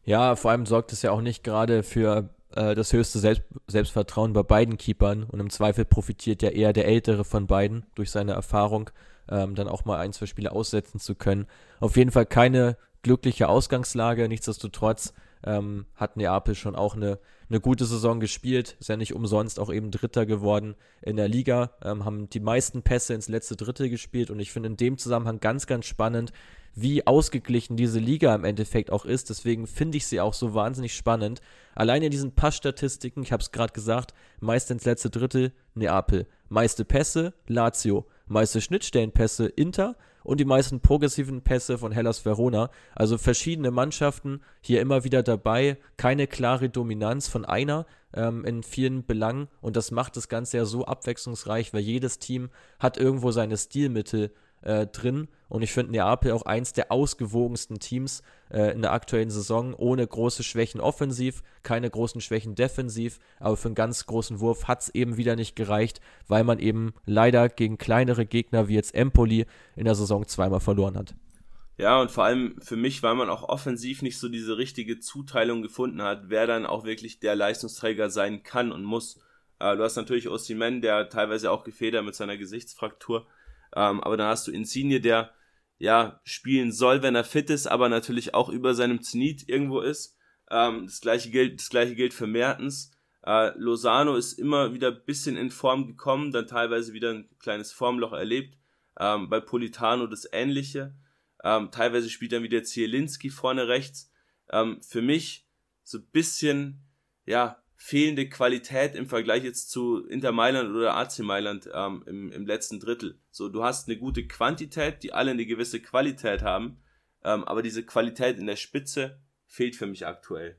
Ja, vor allem sorgt es ja auch nicht gerade für äh, das höchste Selbst Selbstvertrauen bei beiden Keepern und im Zweifel profitiert ja eher der ältere von beiden durch seine Erfahrung, ähm, dann auch mal ein, zwei Spiele aussetzen zu können. Auf jeden Fall keine glückliche Ausgangslage, nichtsdestotrotz ähm, hat Neapel schon auch eine, eine gute Saison gespielt, ist ja nicht umsonst auch eben Dritter geworden in der Liga, ähm, haben die meisten Pässe ins letzte Drittel gespielt und ich finde in dem Zusammenhang ganz, ganz spannend, wie ausgeglichen diese Liga im Endeffekt auch ist. Deswegen finde ich sie auch so wahnsinnig spannend. Alleine in diesen Passstatistiken, ich habe es gerade gesagt, meist ins letzte Drittel Neapel, meiste Pässe Lazio, meiste Schnittstellenpässe Inter und die meisten progressiven Pässe von Hellas Verona. Also verschiedene Mannschaften hier immer wieder dabei, keine klare Dominanz von einer ähm, in vielen Belangen und das macht das Ganze ja so abwechslungsreich, weil jedes Team hat irgendwo seine Stilmittel äh, drin. Und ich finde Neapel auch eins der ausgewogensten Teams äh, in der aktuellen Saison, ohne große Schwächen offensiv, keine großen Schwächen defensiv, aber für einen ganz großen Wurf hat es eben wieder nicht gereicht, weil man eben leider gegen kleinere Gegner wie jetzt Empoli in der Saison zweimal verloren hat. Ja, und vor allem für mich, weil man auch offensiv nicht so diese richtige Zuteilung gefunden hat, wer dann auch wirklich der Leistungsträger sein kann und muss. Äh, du hast natürlich Ossiman, der teilweise auch gefedert mit seiner Gesichtsfraktur ähm, aber dann hast du Insigne, der ja spielen soll, wenn er fit ist, aber natürlich auch über seinem Zenit irgendwo ist. Ähm, das gleiche gilt, das gleiche gilt für Mertens. Äh, Lozano ist immer wieder ein bisschen in Form gekommen, dann teilweise wieder ein kleines Formloch erlebt. Ähm, bei Politano das Ähnliche. Ähm, teilweise spielt dann wieder Zielinski vorne rechts. Ähm, für mich so ein bisschen, ja, fehlende Qualität im Vergleich jetzt zu Inter Mailand oder AC Mailand ähm, im, im letzten Drittel. So, du hast eine gute Quantität, die alle eine gewisse Qualität haben, ähm, aber diese Qualität in der Spitze fehlt für mich aktuell.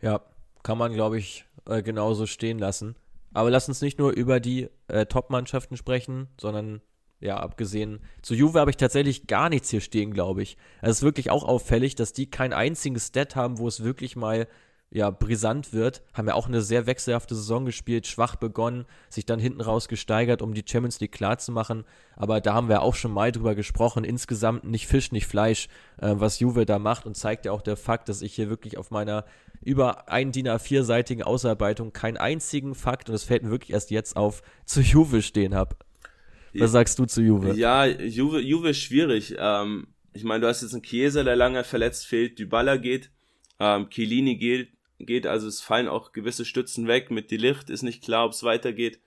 Ja, kann man, glaube ich, äh, genauso stehen lassen. Aber lass uns nicht nur über die äh, Top-Mannschaften sprechen, sondern ja, abgesehen zu Juve habe ich tatsächlich gar nichts hier stehen, glaube ich. Es ist wirklich auch auffällig, dass die kein einziges Stat haben, wo es wirklich mal ja, brisant wird. Haben ja auch eine sehr wechselhafte Saison gespielt, schwach begonnen, sich dann hinten raus gesteigert, um die Champions League klar zu machen. Aber da haben wir auch schon mal drüber gesprochen. Insgesamt nicht Fisch, nicht Fleisch, äh, was Juve da macht und zeigt ja auch der Fakt, dass ich hier wirklich auf meiner über ein DIN A4-seitigen Ausarbeitung keinen einzigen Fakt, und es fällt mir wirklich erst jetzt auf, zu Juve stehen habe. Was sagst du zu Juve? Ja, Juve, Juve ist schwierig. Ähm, ich meine, du hast jetzt einen Chiesa, der lange verletzt fehlt, Dybala geht, ähm, Chiellini geht, geht. Also es fallen auch gewisse Stützen weg. Mit die Licht ist nicht klar, ob es weitergeht.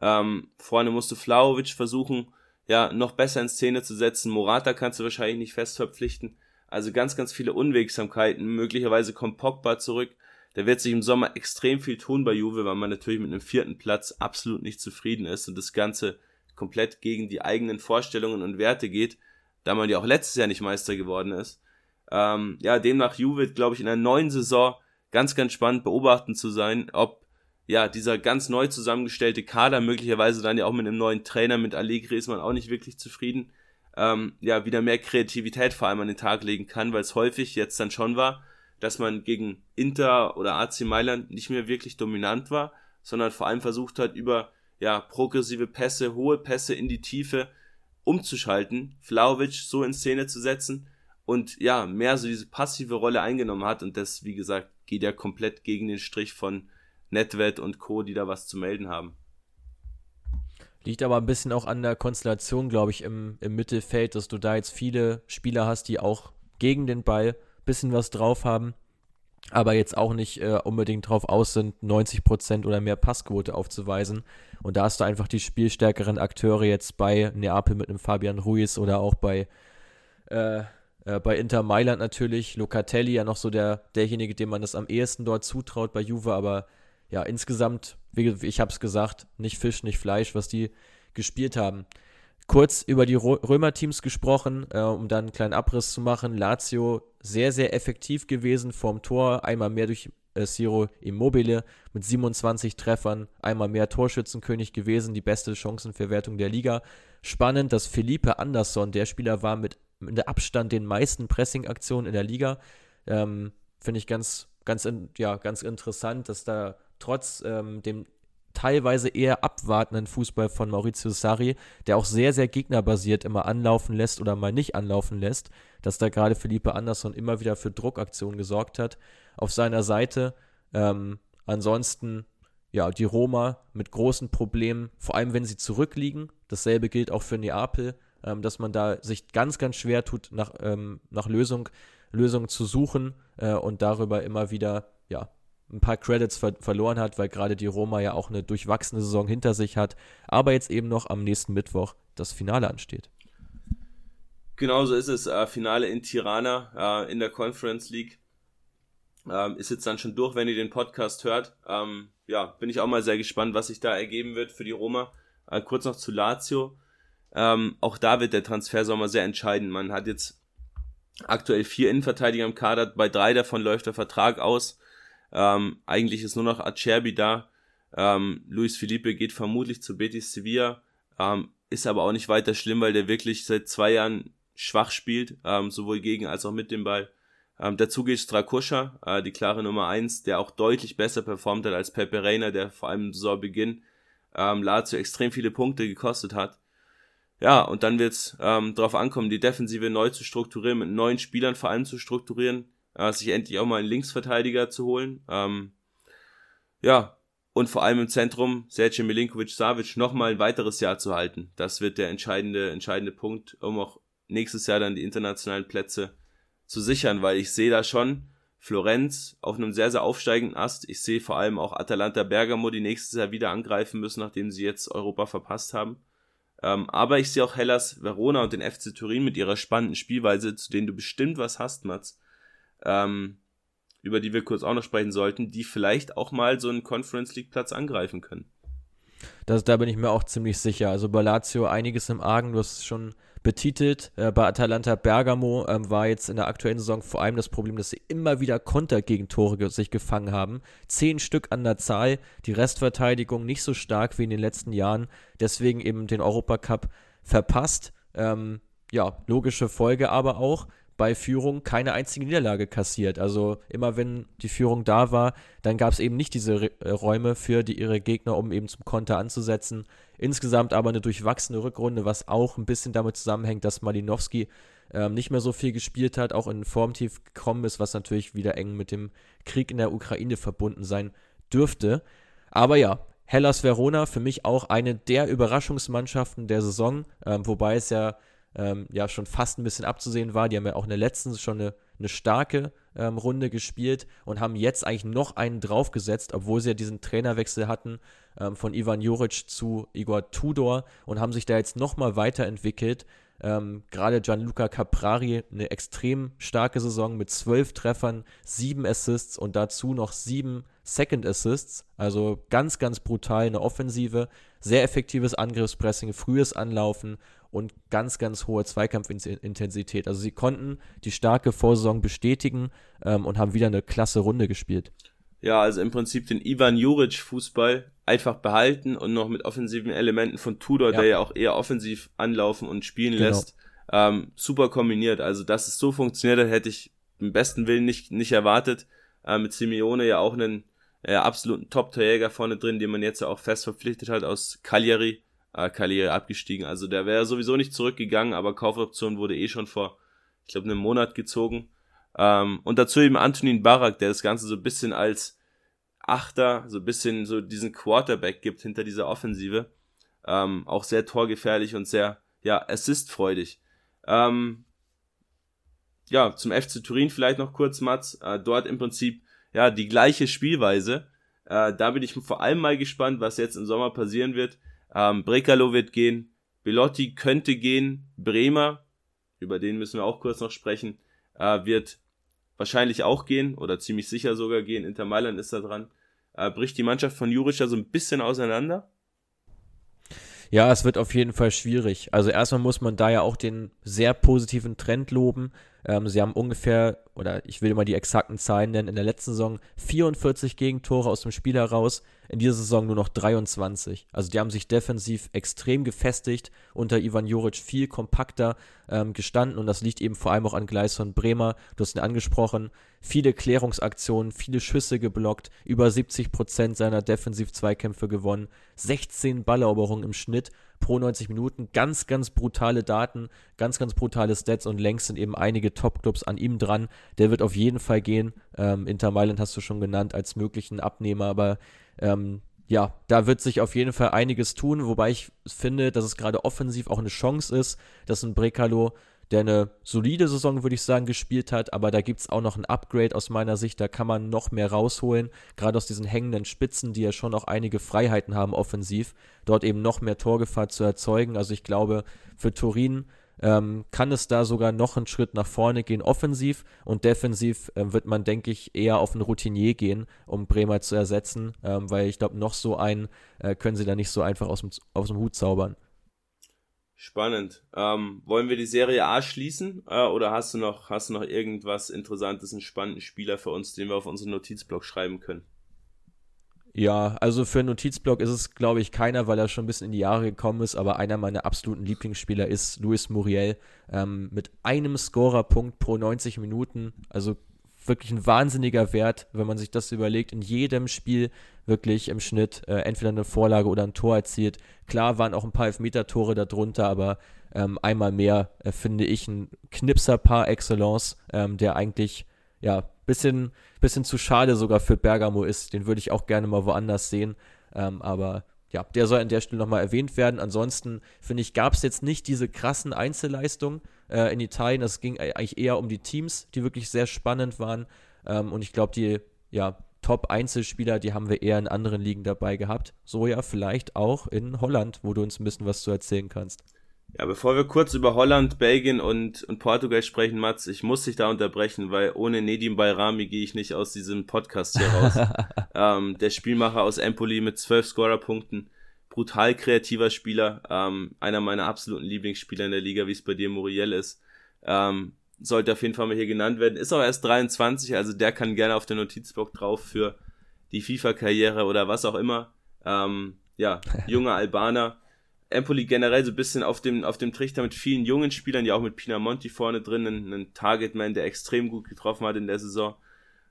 Ähm, vorne musste Flauwitsch versuchen, ja, noch besser in Szene zu setzen. Morata kannst du wahrscheinlich nicht fest verpflichten. Also ganz, ganz viele Unwegsamkeiten. Möglicherweise kommt Pogba zurück. Da wird sich im Sommer extrem viel tun bei Juve, weil man natürlich mit einem vierten Platz absolut nicht zufrieden ist und das Ganze komplett gegen die eigenen Vorstellungen und Werte geht, da man ja auch letztes Jahr nicht Meister geworden ist. Ähm, ja, demnach Juve, glaube ich, in der neuen Saison ganz, ganz spannend beobachten zu sein, ob ja dieser ganz neu zusammengestellte Kader möglicherweise dann ja auch mit einem neuen Trainer, mit Allegri ist man auch nicht wirklich zufrieden, ähm, ja wieder mehr Kreativität vor allem an den Tag legen kann, weil es häufig jetzt dann schon war, dass man gegen Inter oder AC Mailand nicht mehr wirklich dominant war, sondern vor allem versucht hat, über ja, progressive Pässe, hohe Pässe in die Tiefe umzuschalten, Flauwitsch so in Szene zu setzen und ja, mehr so diese passive Rolle eingenommen hat und das, wie gesagt, geht ja komplett gegen den Strich von Netwet und Co., die da was zu melden haben. Liegt aber ein bisschen auch an der Konstellation, glaube ich, im, im Mittelfeld, dass du da jetzt viele Spieler hast, die auch gegen den Ball ein bisschen was drauf haben, aber jetzt auch nicht äh, unbedingt drauf aus sind, 90% oder mehr Passquote aufzuweisen. Und da hast du einfach die spielstärkeren Akteure jetzt bei Neapel mit einem Fabian Ruiz oder auch bei äh, äh, bei Inter Mailand natürlich, Locatelli ja noch so der, derjenige, dem man das am ehesten dort zutraut bei Juve, aber ja, insgesamt, wie ich habe es gesagt, nicht Fisch, nicht Fleisch, was die gespielt haben. Kurz über die Römer-Teams gesprochen, äh, um dann einen kleinen Abriss zu machen. Lazio sehr, sehr effektiv gewesen vorm Tor, einmal mehr durch äh, Ciro Immobile mit 27 Treffern, einmal mehr Torschützenkönig gewesen, die beste Chancenverwertung der Liga. Spannend, dass Felipe Andersson der Spieler war mit mit Abstand den meisten Pressing-Aktionen in der Liga. Ähm, Finde ich ganz ganz, in, ja, ganz interessant, dass da trotz ähm, dem teilweise eher abwartenden Fußball von Maurizio Sarri, der auch sehr, sehr gegnerbasiert immer anlaufen lässt oder mal nicht anlaufen lässt, dass da gerade Felipe Andersson immer wieder für Druckaktionen gesorgt hat auf seiner Seite. Ähm, ansonsten, ja, die Roma mit großen Problemen, vor allem wenn sie zurückliegen. Dasselbe gilt auch für Neapel, ähm, dass man da sich ganz, ganz schwer tut, nach, ähm, nach Lösung, Lösungen zu suchen äh, und darüber immer wieder, ja, ein paar Credits ver verloren hat, weil gerade die Roma ja auch eine durchwachsene Saison hinter sich hat, aber jetzt eben noch am nächsten Mittwoch das Finale ansteht. Genau so ist es. Äh, Finale in Tirana äh, in der Conference League. Ähm, ist jetzt dann schon durch, wenn ihr den Podcast hört. Ähm, ja, bin ich auch mal sehr gespannt, was sich da ergeben wird für die Roma. Äh, kurz noch zu Lazio. Ähm, auch da wird der Transfersommer sehr entscheidend. Man hat jetzt aktuell vier Innenverteidiger im Kader, bei drei davon läuft der Vertrag aus. Ähm, eigentlich ist nur noch Acerbi da. Ähm, Luis Felipe geht vermutlich zu Betis Sevilla. Ähm, ist aber auch nicht weiter schlimm, weil der wirklich seit zwei Jahren schwach spielt, ähm, sowohl gegen als auch mit dem Ball. Ähm, dazu geht Strakoscha, äh, die klare Nummer eins, der auch deutlich besser performt hat als Pepe Reina, der vor allem Saisonbeginn ähm, Lazio extrem viele Punkte gekostet hat. Ja, und dann wird es ähm, darauf ankommen, die Defensive neu zu strukturieren, mit neuen Spielern vor allem zu strukturieren, äh, sich endlich auch mal einen Linksverteidiger zu holen. Ähm, ja, und vor allem im Zentrum Sergej Milinkovic-Savic nochmal ein weiteres Jahr zu halten. Das wird der entscheidende, entscheidende Punkt, um auch nächstes Jahr dann die internationalen Plätze zu sichern, weil ich sehe da schon Florenz auf einem sehr, sehr aufsteigenden Ast. Ich sehe vor allem auch Atalanta Bergamo, die nächstes Jahr wieder angreifen müssen, nachdem sie jetzt Europa verpasst haben. Ähm, aber ich sehe auch Hellas Verona und den FC Turin mit ihrer spannenden Spielweise, zu denen du bestimmt was hast, Mats. Ähm, über die wir kurz auch noch sprechen sollten, die vielleicht auch mal so einen Conference League Platz angreifen können. Das, da bin ich mir auch ziemlich sicher. Also bei Lazio einiges im Argen, du hast es schon betitelt. Äh, bei Atalanta Bergamo ähm, war jetzt in der aktuellen Saison vor allem das Problem, dass sie immer wieder Kontergegentore ge sich gefangen haben. Zehn Stück an der Zahl, die Restverteidigung nicht so stark wie in den letzten Jahren, deswegen eben den Europacup verpasst. Ähm, ja, logische Folge aber auch, bei Führung keine einzige Niederlage kassiert. Also immer wenn die Führung da war, dann gab es eben nicht diese äh, Räume für die, ihre Gegner, um eben zum Konter anzusetzen. Insgesamt aber eine durchwachsene Rückrunde, was auch ein bisschen damit zusammenhängt, dass Malinowski ähm, nicht mehr so viel gespielt hat, auch in Formtief gekommen ist, was natürlich wieder eng mit dem Krieg in der Ukraine verbunden sein dürfte. Aber ja, Hellas Verona für mich auch eine der Überraschungsmannschaften der Saison, ähm, wobei es ja ähm, ja schon fast ein bisschen abzusehen war. Die haben ja auch in der letzten schon eine, eine starke ähm, Runde gespielt und haben jetzt eigentlich noch einen draufgesetzt, obwohl sie ja diesen Trainerwechsel hatten ähm, von Ivan Juric zu Igor Tudor und haben sich da jetzt nochmal weiterentwickelt. Ähm, Gerade Gianluca Caprari eine extrem starke Saison mit zwölf Treffern, sieben Assists und dazu noch sieben Second Assists. Also ganz, ganz brutal eine Offensive, sehr effektives Angriffspressing, frühes Anlaufen und ganz, ganz hohe Zweikampfintensität. Also sie konnten die starke Vorsaison bestätigen ähm, und haben wieder eine klasse Runde gespielt. Ja, also im Prinzip den Ivan Juric Fußball einfach behalten und noch mit offensiven Elementen von Tudor, ja. der ja auch eher offensiv anlaufen und spielen genau. lässt, ähm, super kombiniert. Also dass es so funktioniert hat, hätte ich im besten Willen nicht, nicht erwartet. Äh, mit Simeone ja auch einen äh, absoluten Top-Torjäger vorne drin, den man jetzt ja auch fest verpflichtet hat aus Cagliari Karriere abgestiegen. Also der wäre sowieso nicht zurückgegangen, aber Kaufoption wurde eh schon vor, ich glaube, einem Monat gezogen. Ähm, und dazu eben Antonin Barak, der das Ganze so ein bisschen als Achter, so ein bisschen so diesen Quarterback gibt hinter dieser Offensive. Ähm, auch sehr torgefährlich und sehr, ja, assistfreudig. Ähm, ja, zum FC Turin vielleicht noch kurz, Mats. Äh, dort im Prinzip, ja, die gleiche Spielweise. Äh, da bin ich vor allem mal gespannt, was jetzt im Sommer passieren wird. Ähm, Brekalo wird gehen, Belotti könnte gehen, Bremer, über den müssen wir auch kurz noch sprechen, äh, wird wahrscheinlich auch gehen oder ziemlich sicher sogar gehen. Inter Mailand ist da dran. Äh, bricht die Mannschaft von Juric da so ein bisschen auseinander? Ja, es wird auf jeden Fall schwierig. Also erstmal muss man da ja auch den sehr positiven Trend loben. Ähm, sie haben ungefähr, oder ich will mal die exakten Zahlen nennen, in der letzten Saison 44 Gegentore aus dem Spiel heraus in dieser Saison nur noch 23. Also die haben sich defensiv extrem gefestigt, unter Ivan Juric viel kompakter ähm, gestanden und das liegt eben vor allem auch an Gleison Bremer. Du hast ihn angesprochen, viele Klärungsaktionen, viele Schüsse geblockt, über 70 Prozent seiner Defensiv-Zweikämpfe gewonnen, 16 Balleroberungen im Schnitt pro 90 Minuten. Ganz, ganz brutale Daten, ganz, ganz brutale Stats und längst sind eben einige Top-Clubs an ihm dran. Der wird auf jeden Fall gehen. Ähm, Inter Mailand hast du schon genannt als möglichen Abnehmer, aber ähm, ja, da wird sich auf jeden Fall einiges tun, wobei ich finde, dass es gerade offensiv auch eine Chance ist, dass ein Brekalo der eine solide Saison, würde ich sagen, gespielt hat, aber da gibt es auch noch ein Upgrade aus meiner Sicht, da kann man noch mehr rausholen, gerade aus diesen hängenden Spitzen, die ja schon auch einige Freiheiten haben offensiv, dort eben noch mehr Torgefahr zu erzeugen. Also ich glaube, für Turin ähm, kann es da sogar noch einen Schritt nach vorne gehen, offensiv und defensiv äh, wird man, denke ich, eher auf einen Routinier gehen, um Bremer zu ersetzen, ähm, weil ich glaube, noch so einen äh, können sie da nicht so einfach aus dem, aus dem Hut zaubern. Spannend. Ähm, wollen wir die Serie A schließen äh, oder hast du noch hast du noch irgendwas Interessantes, einen spannenden Spieler für uns, den wir auf unseren Notizblock schreiben können? Ja, also für einen Notizblock ist es, glaube ich, keiner, weil er schon ein bisschen in die Jahre gekommen ist, aber einer meiner absoluten Lieblingsspieler ist Luis Muriel ähm, mit einem Scorerpunkt pro 90 Minuten. Also wirklich ein wahnsinniger Wert, wenn man sich das überlegt. In jedem Spiel wirklich im Schnitt äh, entweder eine Vorlage oder ein Tor erzielt. Klar waren auch ein paar Elfmeter-Tore darunter, aber ähm, einmal mehr äh, finde ich ein Knipser par excellence, ähm, der eigentlich ja bisschen bisschen zu schade sogar für Bergamo ist. Den würde ich auch gerne mal woanders sehen, ähm, aber ja, der soll an der Stelle nochmal erwähnt werden. Ansonsten finde ich, gab es jetzt nicht diese krassen Einzelleistungen äh, in Italien. Es ging eigentlich eher um die Teams, die wirklich sehr spannend waren. Ähm, und ich glaube, die ja, Top-Einzelspieler, die haben wir eher in anderen Ligen dabei gehabt. So ja, vielleicht auch in Holland, wo du uns ein bisschen was zu erzählen kannst. Ja, bevor wir kurz über Holland, Belgien und, und Portugal sprechen, Mats, ich muss dich da unterbrechen, weil ohne Nedim Bayrami gehe ich nicht aus diesem Podcast hier raus. ähm, der Spielmacher aus Empoli mit zwölf Scorerpunkten, brutal kreativer Spieler, ähm, einer meiner absoluten Lieblingsspieler in der Liga, wie es bei dir Muriel ist. Ähm, sollte auf jeden Fall mal hier genannt werden. Ist aber erst 23, also der kann gerne auf den Notizblock drauf für die FIFA-Karriere oder was auch immer. Ähm, ja, junger Albaner Empoli generell so ein bisschen auf dem, auf dem Trichter mit vielen jungen Spielern, ja auch mit Pinamonti vorne drin, einen, Targetman, der extrem gut getroffen hat in der Saison.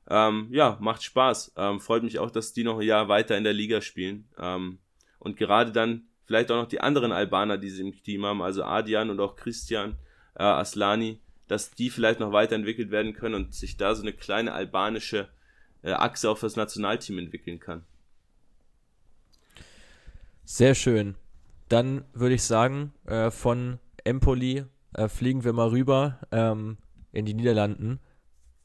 Ähm, ja, macht Spaß. Ähm, freut mich auch, dass die noch ein Jahr weiter in der Liga spielen. Ähm, und gerade dann vielleicht auch noch die anderen Albaner, die sie im Team haben, also Adian und auch Christian äh, Aslani, dass die vielleicht noch weiterentwickelt werden können und sich da so eine kleine albanische äh, Achse auf das Nationalteam entwickeln kann. Sehr schön. Dann würde ich sagen, äh, von Empoli äh, fliegen wir mal rüber ähm, in die Niederlanden.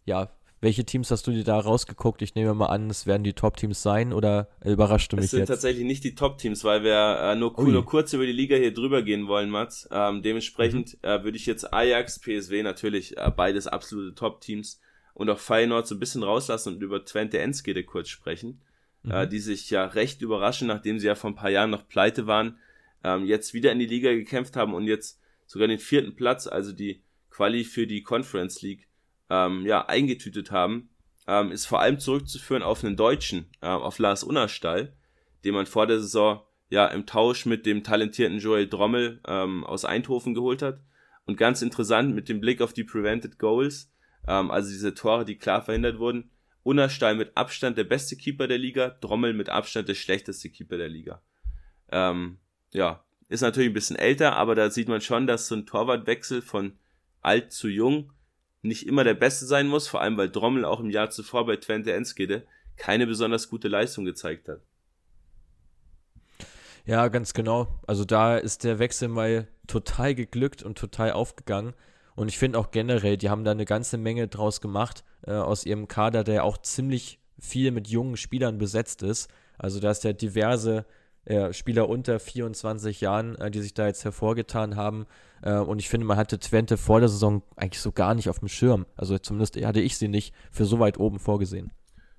Ja, welche Teams hast du dir da rausgeguckt? Ich nehme mal an, es werden die Top-Teams sein oder überrascht du mich jetzt? Es sind jetzt? tatsächlich nicht die Top-Teams, weil wir äh, nur, nur, kurz über die Liga hier drüber gehen wollen, Mats. Ähm, dementsprechend mhm. äh, würde ich jetzt Ajax, PSW natürlich, äh, beides absolute Top-Teams und auch Feyenoord so ein bisschen rauslassen und über Twente Enskede kurz sprechen, mhm. äh, die sich ja recht überraschen, nachdem sie ja vor ein paar Jahren noch pleite waren, ähm, jetzt wieder in die Liga gekämpft haben und jetzt sogar den vierten Platz, also die Quali für die Conference League, ähm, ja, eingetütet haben, ähm, ist vor allem zurückzuführen auf einen Deutschen, äh, auf Lars Unnerstall, den man vor der Saison ja im Tausch mit dem talentierten Joel Drommel ähm, aus Eindhoven geholt hat. Und ganz interessant mit dem Blick auf die Prevented Goals, ähm, also diese Tore, die klar verhindert wurden. Unnerstall mit Abstand der beste Keeper der Liga, Drommel mit Abstand der schlechteste Keeper der Liga. Ähm, ja, ist natürlich ein bisschen älter, aber da sieht man schon, dass so ein Torwartwechsel von alt zu jung nicht immer der beste sein muss, vor allem weil Drommel auch im Jahr zuvor bei Twente Enskede keine besonders gute Leistung gezeigt hat. Ja, ganz genau. Also da ist der Wechsel mal total geglückt und total aufgegangen. Und ich finde auch generell, die haben da eine ganze Menge draus gemacht äh, aus ihrem Kader, der auch ziemlich viel mit jungen Spielern besetzt ist. Also da ist ja diverse äh, Spieler unter 24 Jahren, äh, die sich da jetzt hervorgetan haben. Äh, und ich finde, man hatte Twente vor der Saison eigentlich so gar nicht auf dem Schirm. Also zumindest hatte ich sie nicht für so weit oben vorgesehen.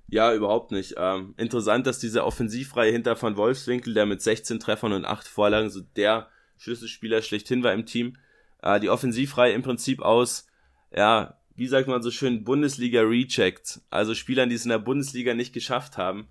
Ja, überhaupt nicht. Ähm, interessant, dass dieser offensivfreie Hinter von Wolfswinkel, der mit 16 Treffern und 8 Vorlagen so der Schlüsselspieler schlechthin war im Team, äh, die offensivfreie im Prinzip aus, ja, wie sagt man so schön, Bundesliga-Rejects, also Spielern, die es in der Bundesliga nicht geschafft haben,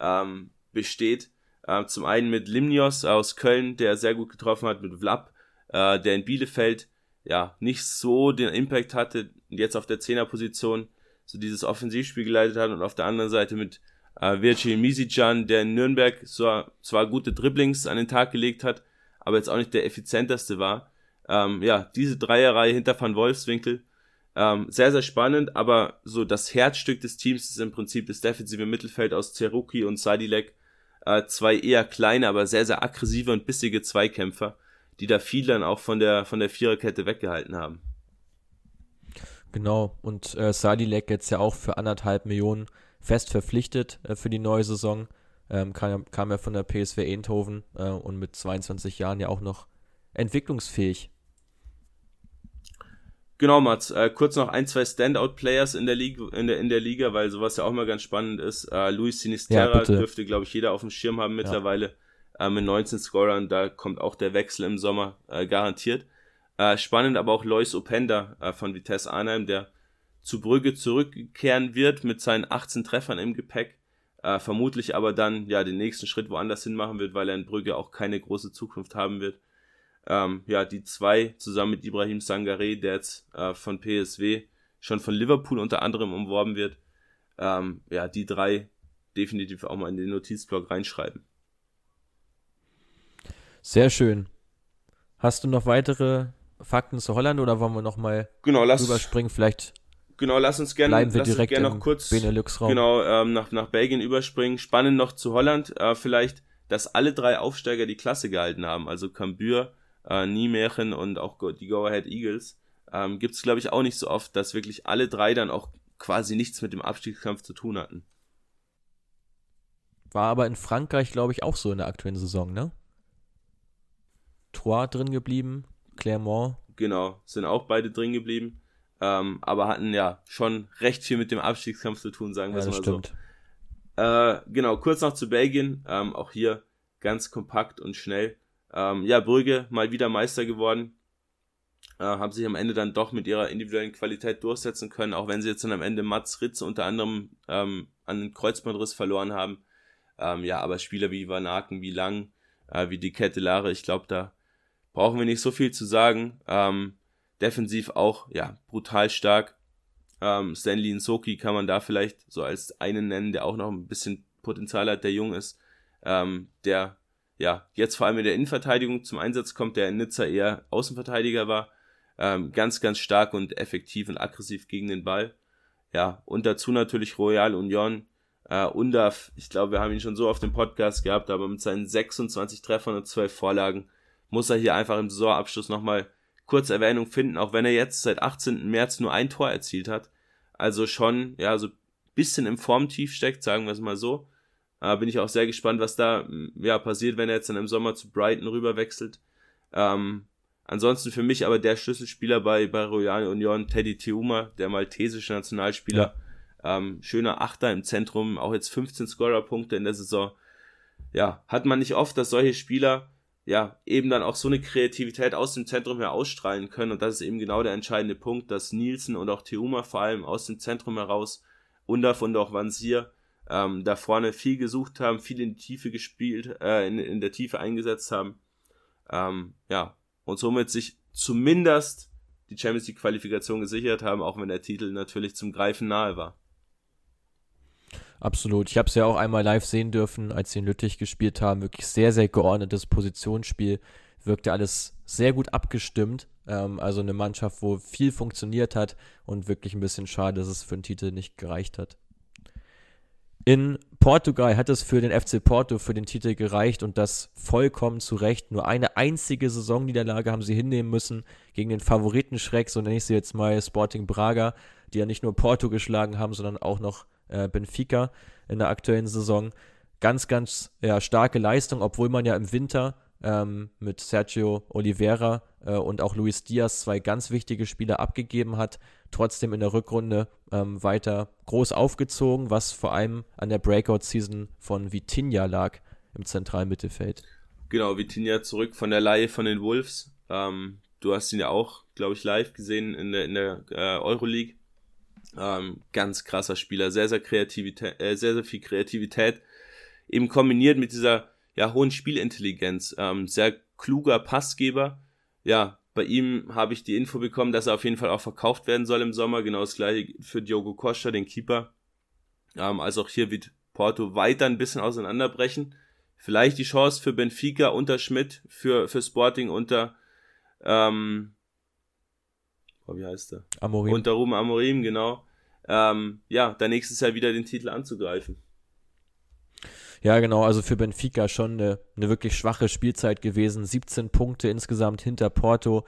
ähm, besteht. Äh, zum einen mit Limnios aus Köln, der sehr gut getroffen hat, mit Vlap, äh, der in Bielefeld ja nicht so den Impact hatte, jetzt auf der Zehnerposition so dieses Offensivspiel geleitet hat und auf der anderen Seite mit äh, Virgil Misican, der in Nürnberg zwar, zwar gute Dribblings an den Tag gelegt hat, aber jetzt auch nicht der effizienteste war. Ähm, ja, diese Dreierreihe hinter Van Wolfswinkel, ähm, sehr, sehr spannend, aber so das Herzstück des Teams ist im Prinzip das defensive Mittelfeld aus Zeruki und Sadilek. Äh, zwei eher kleine, aber sehr, sehr aggressive und bissige Zweikämpfer, die da viel dann auch von der, von der Viererkette weggehalten haben. Genau, und äh, Sadilek jetzt ja auch für anderthalb Millionen fest verpflichtet äh, für die neue Saison. Ähm, kam, kam ja von der PSV Eindhoven äh, und mit 22 Jahren ja auch noch entwicklungsfähig. Genau, Mats. Äh, kurz noch ein, zwei Standout-Players in der Liga, in der, in der Liga, weil sowas ja auch mal ganz spannend ist. Äh, Luis Sinisterra ja, dürfte, glaube ich, jeder auf dem Schirm haben mittlerweile. Ja. Äh, mit 19 Scorern, da kommt auch der Wechsel im Sommer äh, garantiert. Äh, spannend aber auch Lois Openda äh, von Vitesse Arnheim, der zu Brügge zurückkehren wird mit seinen 18 Treffern im Gepäck. Äh, vermutlich aber dann ja den nächsten Schritt woanders hin machen wird, weil er in Brügge auch keine große Zukunft haben wird. Ähm, ja, die zwei zusammen mit Ibrahim Sangare, der jetzt äh, von PSW schon von Liverpool unter anderem umworben wird. Ähm, ja, die drei definitiv auch mal in den Notizblock reinschreiben. Sehr schön. Hast du noch weitere Fakten zu Holland oder wollen wir nochmal genau, überspringen? Vielleicht Genau, lass uns gerne Bleiben wir direkt gern noch kurz genau, ähm, nach, nach Belgien überspringen. Spannend noch zu Holland, äh, vielleicht, dass alle drei Aufsteiger die Klasse gehalten haben. Also Cambuur, äh, Nijmegen und auch die Go Ahead Eagles. Ähm, Gibt es, glaube ich, auch nicht so oft, dass wirklich alle drei dann auch quasi nichts mit dem Abstiegskampf zu tun hatten. War aber in Frankreich, glaube ich, auch so in der aktuellen Saison, ne? Troyes drin geblieben, Clermont. Genau, sind auch beide drin geblieben ähm, aber hatten ja schon recht viel mit dem Abstiegskampf zu tun, sagen wir ja, es mal stimmt. so. Äh, genau, kurz noch zu Belgien, ähm, auch hier ganz kompakt und schnell. Ähm, ja, Brügge mal wieder Meister geworden, äh, haben sich am Ende dann doch mit ihrer individuellen Qualität durchsetzen können, auch wenn sie jetzt dann am Ende Mats Ritz unter anderem ähm, an den Kreuzbandriss verloren haben. Ähm, ja, aber Spieler wie Van Aken, wie Lang, äh, wie die Kettelare, ich glaube, da brauchen wir nicht so viel zu sagen. Ähm, defensiv auch, ja, brutal stark. Ähm, Stanley Nsoki kann man da vielleicht so als einen nennen, der auch noch ein bisschen Potenzial hat, der jung ist, ähm, der ja jetzt vor allem in der Innenverteidigung zum Einsatz kommt, der in Nizza eher Außenverteidiger war. Ähm, ganz, ganz stark und effektiv und aggressiv gegen den Ball. Ja, und dazu natürlich Royal Union. Äh, Undaf, ich glaube, wir haben ihn schon so auf dem Podcast gehabt, aber mit seinen 26 Treffern und 12 Vorlagen muss er hier einfach im Saisonabschluss nochmal kurz Erwähnung finden, auch wenn er jetzt seit 18. März nur ein Tor erzielt hat. Also schon, ja, so ein bisschen im Formtief steckt, sagen wir es mal so. Äh, bin ich auch sehr gespannt, was da ja, passiert, wenn er jetzt dann im Sommer zu Brighton rüber wechselt. Ähm, ansonsten für mich aber der Schlüsselspieler bei, bei Royal Union, Teddy Teuma, der maltesische Nationalspieler. Ja. Ähm, schöner Achter im Zentrum, auch jetzt 15 Scorerpunkte in der Saison. Ja, hat man nicht oft, dass solche Spieler ja, eben dann auch so eine Kreativität aus dem Zentrum her ausstrahlen können. Und das ist eben genau der entscheidende Punkt, dass Nielsen und auch Teuma vor allem aus dem Zentrum heraus, und auch Vansier, ähm, da vorne viel gesucht haben, viel in die Tiefe gespielt, äh, in, in der Tiefe eingesetzt haben. Ähm, ja, und somit sich zumindest die Champions League Qualifikation gesichert haben, auch wenn der Titel natürlich zum Greifen nahe war. Absolut. Ich habe es ja auch einmal live sehen dürfen, als sie in Lüttich gespielt haben. Wirklich sehr, sehr geordnetes Positionsspiel. Wirkte alles sehr gut abgestimmt. Ähm, also eine Mannschaft, wo viel funktioniert hat und wirklich ein bisschen schade, dass es für den Titel nicht gereicht hat. In Portugal hat es für den FC Porto für den Titel gereicht und das vollkommen zu Recht. Nur eine einzige Saisonniederlage haben sie hinnehmen müssen gegen den Favoritenschreck, so nenne ich sie jetzt mal, Sporting Braga, die ja nicht nur Porto geschlagen haben, sondern auch noch äh, Benfica in der aktuellen Saison. Ganz, ganz ja, starke Leistung, obwohl man ja im Winter ähm, mit Sergio Oliveira äh, und auch Luis Diaz zwei ganz wichtige Spieler abgegeben hat. Trotzdem in der Rückrunde ähm, weiter groß aufgezogen, was vor allem an der Breakout-Season von Vitinha lag im zentralen Mittelfeld. Genau, Vitinha zurück von der Laie von den Wolves. Ähm, du hast ihn ja auch, glaube ich, live gesehen in der, in der äh, Euroleague. Ähm, ganz krasser Spieler, sehr, sehr Kreativität, äh, sehr, sehr viel Kreativität. eben kombiniert mit dieser ja, hohen Spielintelligenz. Ähm, sehr kluger Passgeber. Ja, bei ihm habe ich die Info bekommen, dass er auf jeden Fall auch verkauft werden soll im Sommer. Genau das gleiche für Diogo Costa, den Keeper. Ähm, also auch hier wird Porto weiter ein bisschen auseinanderbrechen. Vielleicht die Chance für Benfica unter Schmidt, für, für Sporting unter, ähm, oh, wie heißt der? Amorim. Unter Ruben Amorim, genau. Ähm, ja, da nächstes Jahr wieder den Titel anzugreifen. Ja, genau, also für Benfica schon eine, eine wirklich schwache Spielzeit gewesen. 17 Punkte insgesamt hinter Porto.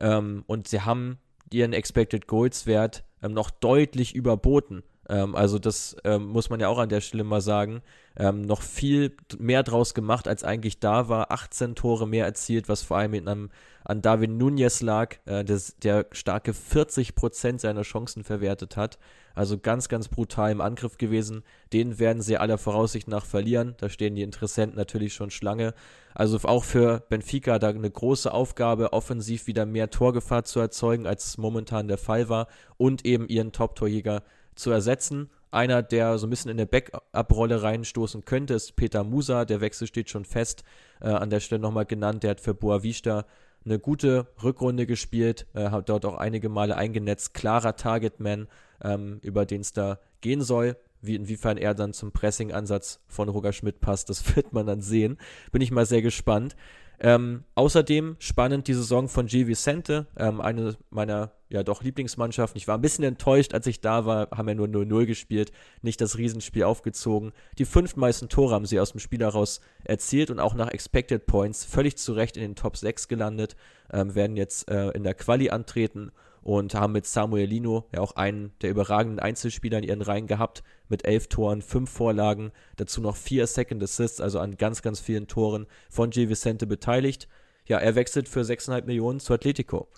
Ähm, und sie haben ihren Expected Goals Wert ähm, noch deutlich überboten. Ähm, also das ähm, muss man ja auch an der Stelle mal sagen. Ähm, noch viel mehr draus gemacht, als eigentlich da war. 18 Tore mehr erzielt, was vor allem in einem, an David Nunez lag, äh, des, der starke 40% seiner Chancen verwertet hat. Also ganz, ganz brutal im Angriff gewesen. Den werden sie aller Voraussicht nach verlieren. Da stehen die Interessenten natürlich schon Schlange. Also auch für Benfica da eine große Aufgabe, offensiv wieder mehr Torgefahr zu erzeugen, als es momentan der Fall war. Und eben ihren Top-Torjäger zu ersetzen. Einer, der so ein bisschen in der Backup-Rolle reinstoßen könnte, ist Peter Musa. Der Wechsel steht schon fest. Äh, an der Stelle nochmal genannt. Der hat für Boavista eine gute Rückrunde gespielt, äh, hat dort auch einige Male eingenetzt. Klarer Targetman, ähm, über den es da gehen soll. Wie, inwiefern er dann zum Pressing-Ansatz von Roger Schmidt passt, das wird man dann sehen. Bin ich mal sehr gespannt. Ähm, außerdem spannend die Saison von G. Vicente, ähm, eine meiner ja doch Lieblingsmannschaften. Ich war ein bisschen enttäuscht, als ich da war, haben ja nur 0-0 gespielt, nicht das Riesenspiel aufgezogen. Die fünf meisten Tore haben sie aus dem Spiel heraus erzielt und auch nach Expected Points völlig zu Recht in den Top 6 gelandet, ähm, werden jetzt äh, in der Quali antreten und haben mit Samuelino ja auch einen der überragenden Einzelspieler in ihren Reihen gehabt, mit elf Toren, fünf Vorlagen, dazu noch vier Second Assists, also an ganz, ganz vielen Toren von G. Vicente beteiligt. Ja, er wechselt für 6,5 Millionen zu Atletico.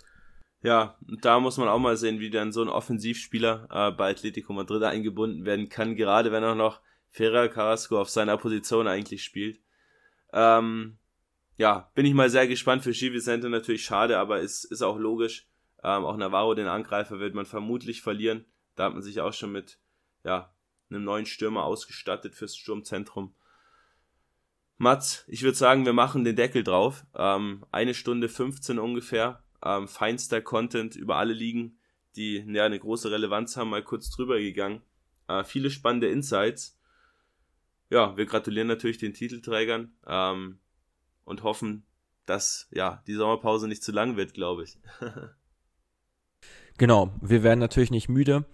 Ja, da muss man auch mal sehen, wie dann so ein Offensivspieler äh, bei Atletico Madrid eingebunden werden kann, gerade wenn er noch Ferrer Carrasco auf seiner Position eigentlich spielt. Ähm, ja, bin ich mal sehr gespannt für G. Vicente, natürlich schade, aber ist, ist auch logisch. Ähm, auch Navarro, den Angreifer, wird man vermutlich verlieren. Da hat man sich auch schon mit ja, einem neuen Stürmer ausgestattet fürs Sturmzentrum. Mats, ich würde sagen, wir machen den Deckel drauf. Ähm, eine Stunde 15 ungefähr. Ähm, feinster Content über alle Ligen, die ja eine große Relevanz haben, mal kurz drüber gegangen. Äh, viele spannende Insights. Ja, wir gratulieren natürlich den Titelträgern ähm, und hoffen, dass ja die Sommerpause nicht zu lang wird, glaube ich. Genau, wir werden natürlich nicht müde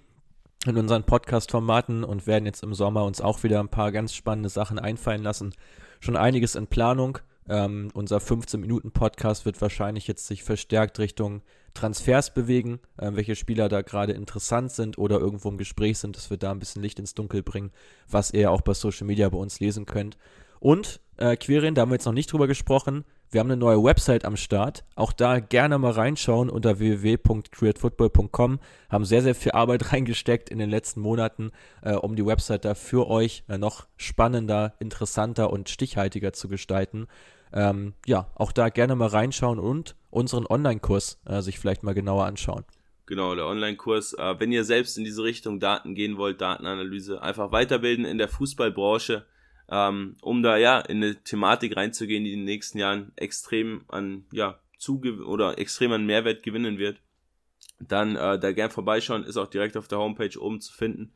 in unseren Podcast-Formaten und werden jetzt im Sommer uns auch wieder ein paar ganz spannende Sachen einfallen lassen. Schon einiges in Planung. Ähm, unser 15-Minuten-Podcast wird wahrscheinlich jetzt sich verstärkt Richtung Transfers bewegen, äh, welche Spieler da gerade interessant sind oder irgendwo im Gespräch sind, dass wir da ein bisschen Licht ins Dunkel bringen, was ihr auch bei Social Media bei uns lesen könnt. Und äh, Quirin, da haben wir jetzt noch nicht drüber gesprochen, wir haben eine neue Website am Start. Auch da gerne mal reinschauen unter www.createfootball.com. Haben sehr, sehr viel Arbeit reingesteckt in den letzten Monaten, äh, um die Website da für euch äh, noch spannender, interessanter und stichhaltiger zu gestalten. Ähm, ja, auch da gerne mal reinschauen und unseren Online-Kurs äh, sich vielleicht mal genauer anschauen. Genau, der Online-Kurs. Äh, wenn ihr selbst in diese Richtung Daten gehen wollt, Datenanalyse, einfach weiterbilden in der Fußballbranche ähm, um da ja in eine Thematik reinzugehen, die in den nächsten Jahren extrem an ja zuge oder extrem an Mehrwert gewinnen wird. Dann äh, da gern vorbeischauen, ist auch direkt auf der Homepage oben zu finden.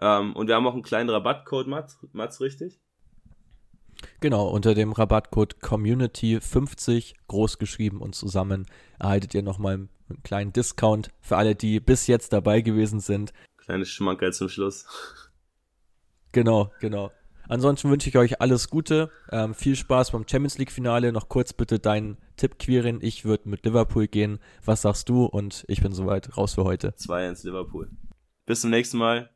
Ähm, und wir haben auch einen kleinen Rabattcode, Mats, Mats richtig? Genau, unter dem Rabattcode Community50 großgeschrieben und zusammen erhaltet ihr nochmal einen kleinen Discount für alle, die bis jetzt dabei gewesen sind. Kleines Schmankerl zum Schluss. Genau, genau. Ansonsten wünsche ich euch alles Gute, ähm, viel Spaß beim Champions League Finale. Noch kurz bitte deinen Tipp, Quirin. Ich würde mit Liverpool gehen. Was sagst du? Und ich bin soweit raus für heute. 2-1 Liverpool. Bis zum nächsten Mal.